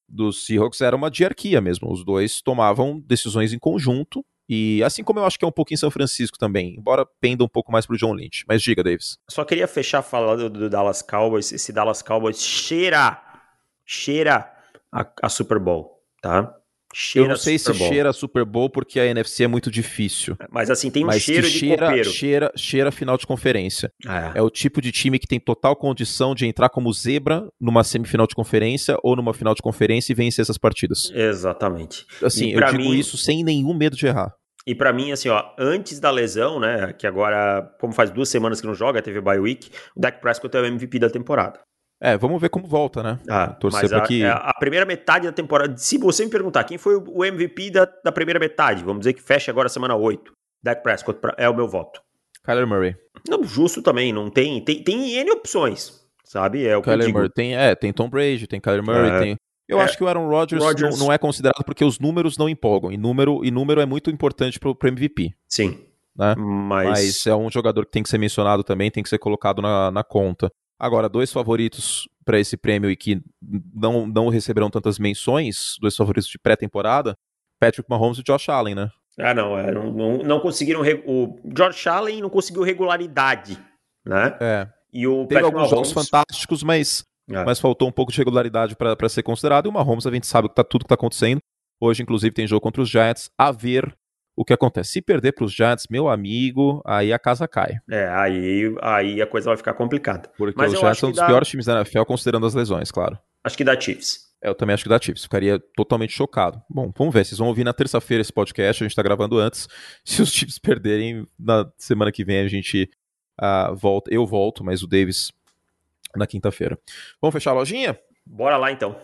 A: dos Seahawks era uma diarquia mesmo. Os dois tomavam decisões em conjunto. E assim como eu acho que é um pouco em São Francisco também, embora penda um pouco mais pro John Lynch. Mas diga, Davis.
B: Só queria fechar falando do Dallas Cowboys. Esse Dallas Cowboys cheira, cheira a, a Super Bowl, tá?
A: Cheira eu não sei se cheira Super Bowl porque a NFC é muito difícil.
B: Mas assim, tem um Mas cheiro de cheira, copeiro.
A: Cheira, cheira final de conferência.
B: É.
A: é. o tipo de time que tem total condição de entrar como zebra numa semifinal de conferência ou numa final de conferência e vencer essas partidas.
B: Exatamente.
A: Assim, eu digo mim... isso sem nenhum medo de errar.
B: E para mim, assim, ó, antes da lesão, né, que agora, como faz duas semanas que não joga, teve bye week, o Dak Prescott é o MVP da temporada.
A: É, vamos ver como volta, né?
B: Ah, Torcer mas a, que... É, a, primeira metade da temporada, se você me perguntar quem foi o MVP da, da primeira metade, vamos dizer que fecha agora a semana 8, Dak Prescott é o meu voto.
A: Kyler Murray.
B: Não, justo também, não tem, tem, tem N opções, sabe? É o
A: Kyler Murray tem, é, tem Tom Brady, tem Kyler Murray, é, tem... Eu é, acho que o Aaron Rodgers, Rodgers... Não, não, é considerado porque os números não empolgam, e número, e número é muito importante pro, pro MVP.
B: Sim.
A: Né?
B: Mas...
A: Mas é um jogador que tem que ser mencionado também, tem que ser colocado na, na conta. Agora, dois favoritos para esse prêmio e que não, não receberão tantas menções, dois favoritos de pré-temporada, Patrick Mahomes e Josh Allen, né?
B: Ah, não, é, não, não, não, conseguiram. O Josh Allen não conseguiu regularidade, né?
A: É.
B: E o
A: Teve Patrick alguns Mahomes... jogos fantásticos, mas, é. mas faltou um pouco de regularidade para ser considerado. E o Mahomes, a gente sabe que tá tudo que tá acontecendo. Hoje, inclusive, tem jogo contra os Giants. A ver o que acontece? Se perder para os Giants, meu amigo, aí a casa cai.
B: É, aí, aí a coisa vai ficar complicada.
A: Porque Mas os Giants são um dos dá... piores times da NFL, considerando as lesões, claro.
B: Acho que dá Chiefs.
A: É, eu também acho que dá Chiefs. Ficaria totalmente chocado. Bom, vamos ver. Vocês vão ouvir na terça-feira esse podcast. A gente está gravando antes. (laughs) Se os Chiefs perderem, na semana que vem a gente uh, volta. Eu volto, mas o Davis na quinta-feira. Vamos fechar a lojinha?
B: Bora lá então.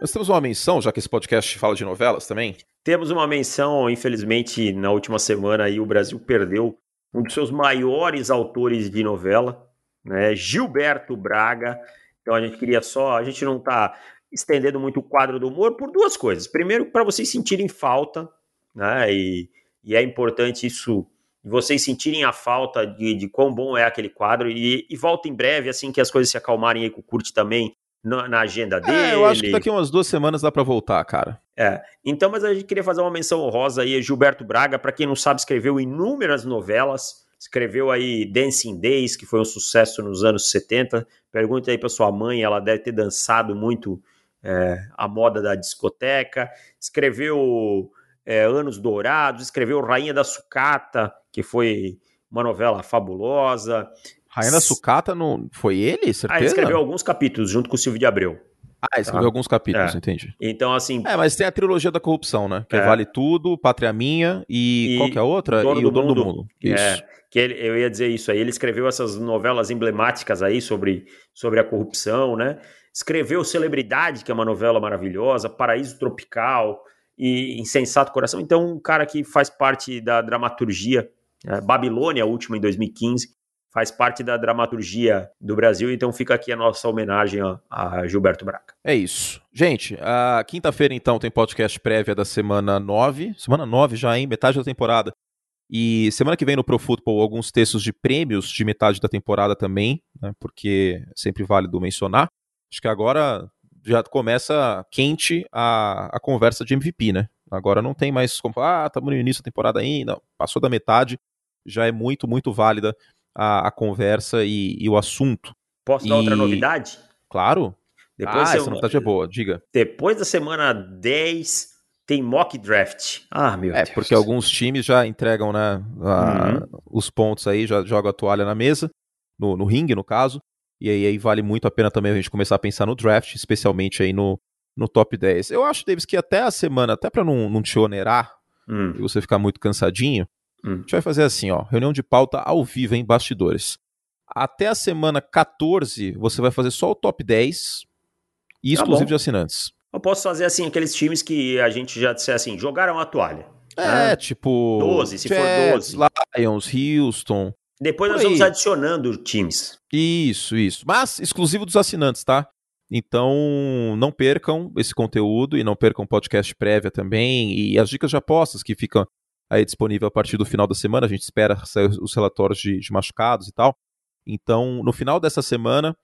A: Nós temos uma menção, já que esse podcast fala de novelas também?
B: Temos uma menção, infelizmente, na última semana aí o Brasil perdeu um dos seus maiores autores de novela, né, Gilberto Braga. Então a gente queria só, a gente não está estendendo muito o quadro do humor por duas coisas. Primeiro, para vocês sentirem falta, né, e, e é importante isso vocês sentirem a falta de, de quão bom é aquele quadro e, e volta em breve, assim que as coisas se acalmarem aí com o Curte também, na, na agenda dele. É,
A: eu acho que daqui umas duas semanas dá para voltar, cara.
B: É. Então, mas a gente queria fazer uma menção honrosa aí. Gilberto Braga, para quem não sabe, escreveu inúmeras novelas. Escreveu aí Dancing Days, que foi um sucesso nos anos 70. Pergunta aí para sua mãe, ela deve ter dançado muito é, a moda da discoteca. Escreveu é, Anos Dourados, escreveu Rainha da Sucata, que foi uma novela fabulosa.
A: Rainha da Sucata não foi ele, certeza? Ah, ele
B: escreveu alguns capítulos junto com o Silvio de Abreu.
A: Ah, escreveu tá? alguns capítulos, é. entendi.
B: Então, assim.
A: É, mas tem a trilogia da corrupção, né? Que é. Vale Tudo, Pátria Minha e, e qual que é a outra?
B: Dono
A: e
B: do
A: o Dono
B: mundo.
A: do Mundo.
B: Isso. É, que ele, eu ia dizer isso aí. Ele escreveu essas novelas emblemáticas aí sobre, sobre a corrupção, né? escreveu Celebridade, que é uma novela maravilhosa, Paraíso Tropical e Insensato Coração. Então, um cara que faz parte da dramaturgia, é, Babilônia, a última em 2015, faz parte da dramaturgia do Brasil, então fica aqui a nossa homenagem a, Gilberto Braga.
A: É isso. Gente, a quinta-feira então tem podcast prévia da semana 9, semana 9 já, hein? Metade da temporada. E semana que vem no Pro Football alguns textos de prêmios de metade da temporada também, né, porque é sempre válido mencionar. Acho que agora já começa quente a, a conversa de MVP, né? Agora não tem mais como ah, estamos no início da temporada ainda, passou da metade, já é muito, muito válida a, a conversa e, e, o assunto.
B: Posso dar outra novidade?
A: Claro. Depois ah, essa novidade é boa, diga.
B: Depois da semana 10, tem mock draft. Ah, meu
A: é,
B: Deus.
A: porque alguns times já entregam né, a, uhum. os pontos aí, já jogam a toalha na mesa, no, no ringue, no caso. E aí, aí, vale muito a pena também a gente começar a pensar no draft, especialmente aí no, no top 10. Eu acho, Davis, que até a semana, até para não, não te onerar hum. e você ficar muito cansadinho, Hum. A gente vai fazer assim, ó, reunião de pauta ao vivo em bastidores. Até a semana 14, você vai fazer só o top 10 e tá exclusivo de assinantes.
B: Eu posso fazer assim, aqueles times que a gente já disse assim, jogaram a toalha.
A: É, né? tipo.
B: 12, se Jets,
A: for 12. Lions, Houston.
B: Depois nós vamos adicionando times.
A: Isso, isso. Mas exclusivo dos assinantes, tá? Então, não percam esse conteúdo e não percam o podcast prévia também e as dicas de apostas que ficam aí disponível a partir do final da semana. A gente espera sair os relatórios de, de machucados e tal. Então, no final dessa semana,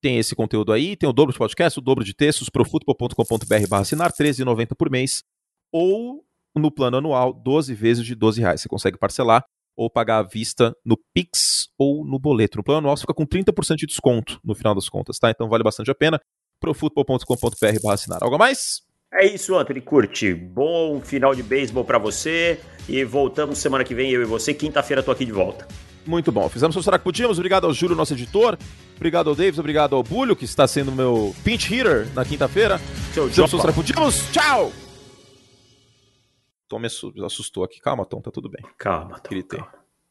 A: tem esse conteúdo aí, tem o dobro de podcast, o dobro de textos, profutbol.com.br barra assinar, R$13,90 por mês, ou no plano anual, 12 vezes de 12 reais. Você consegue parcelar ou pagar à vista no Pix ou no boleto. No plano anual você fica com 30% de desconto no final das contas, tá? Então vale bastante a pena. profutbol.com.br barra assinar. Algo mais?
B: É isso, Anthony. Curte. Bom final de beisebol para você. E voltamos semana que vem, eu e você. Quinta-feira tô aqui de volta.
A: Muito bom. Fizemos o que podíamos. Obrigado ao Júlio, nosso editor. Obrigado ao Davis. Obrigado ao Bulho, que está sendo meu pinch hitter na quinta-feira. Fizemos o que podíamos. Tchau! Tom me assustou aqui. Calma, Tom, tá tudo bem.
B: Calma, Tom. Gritei. Calma.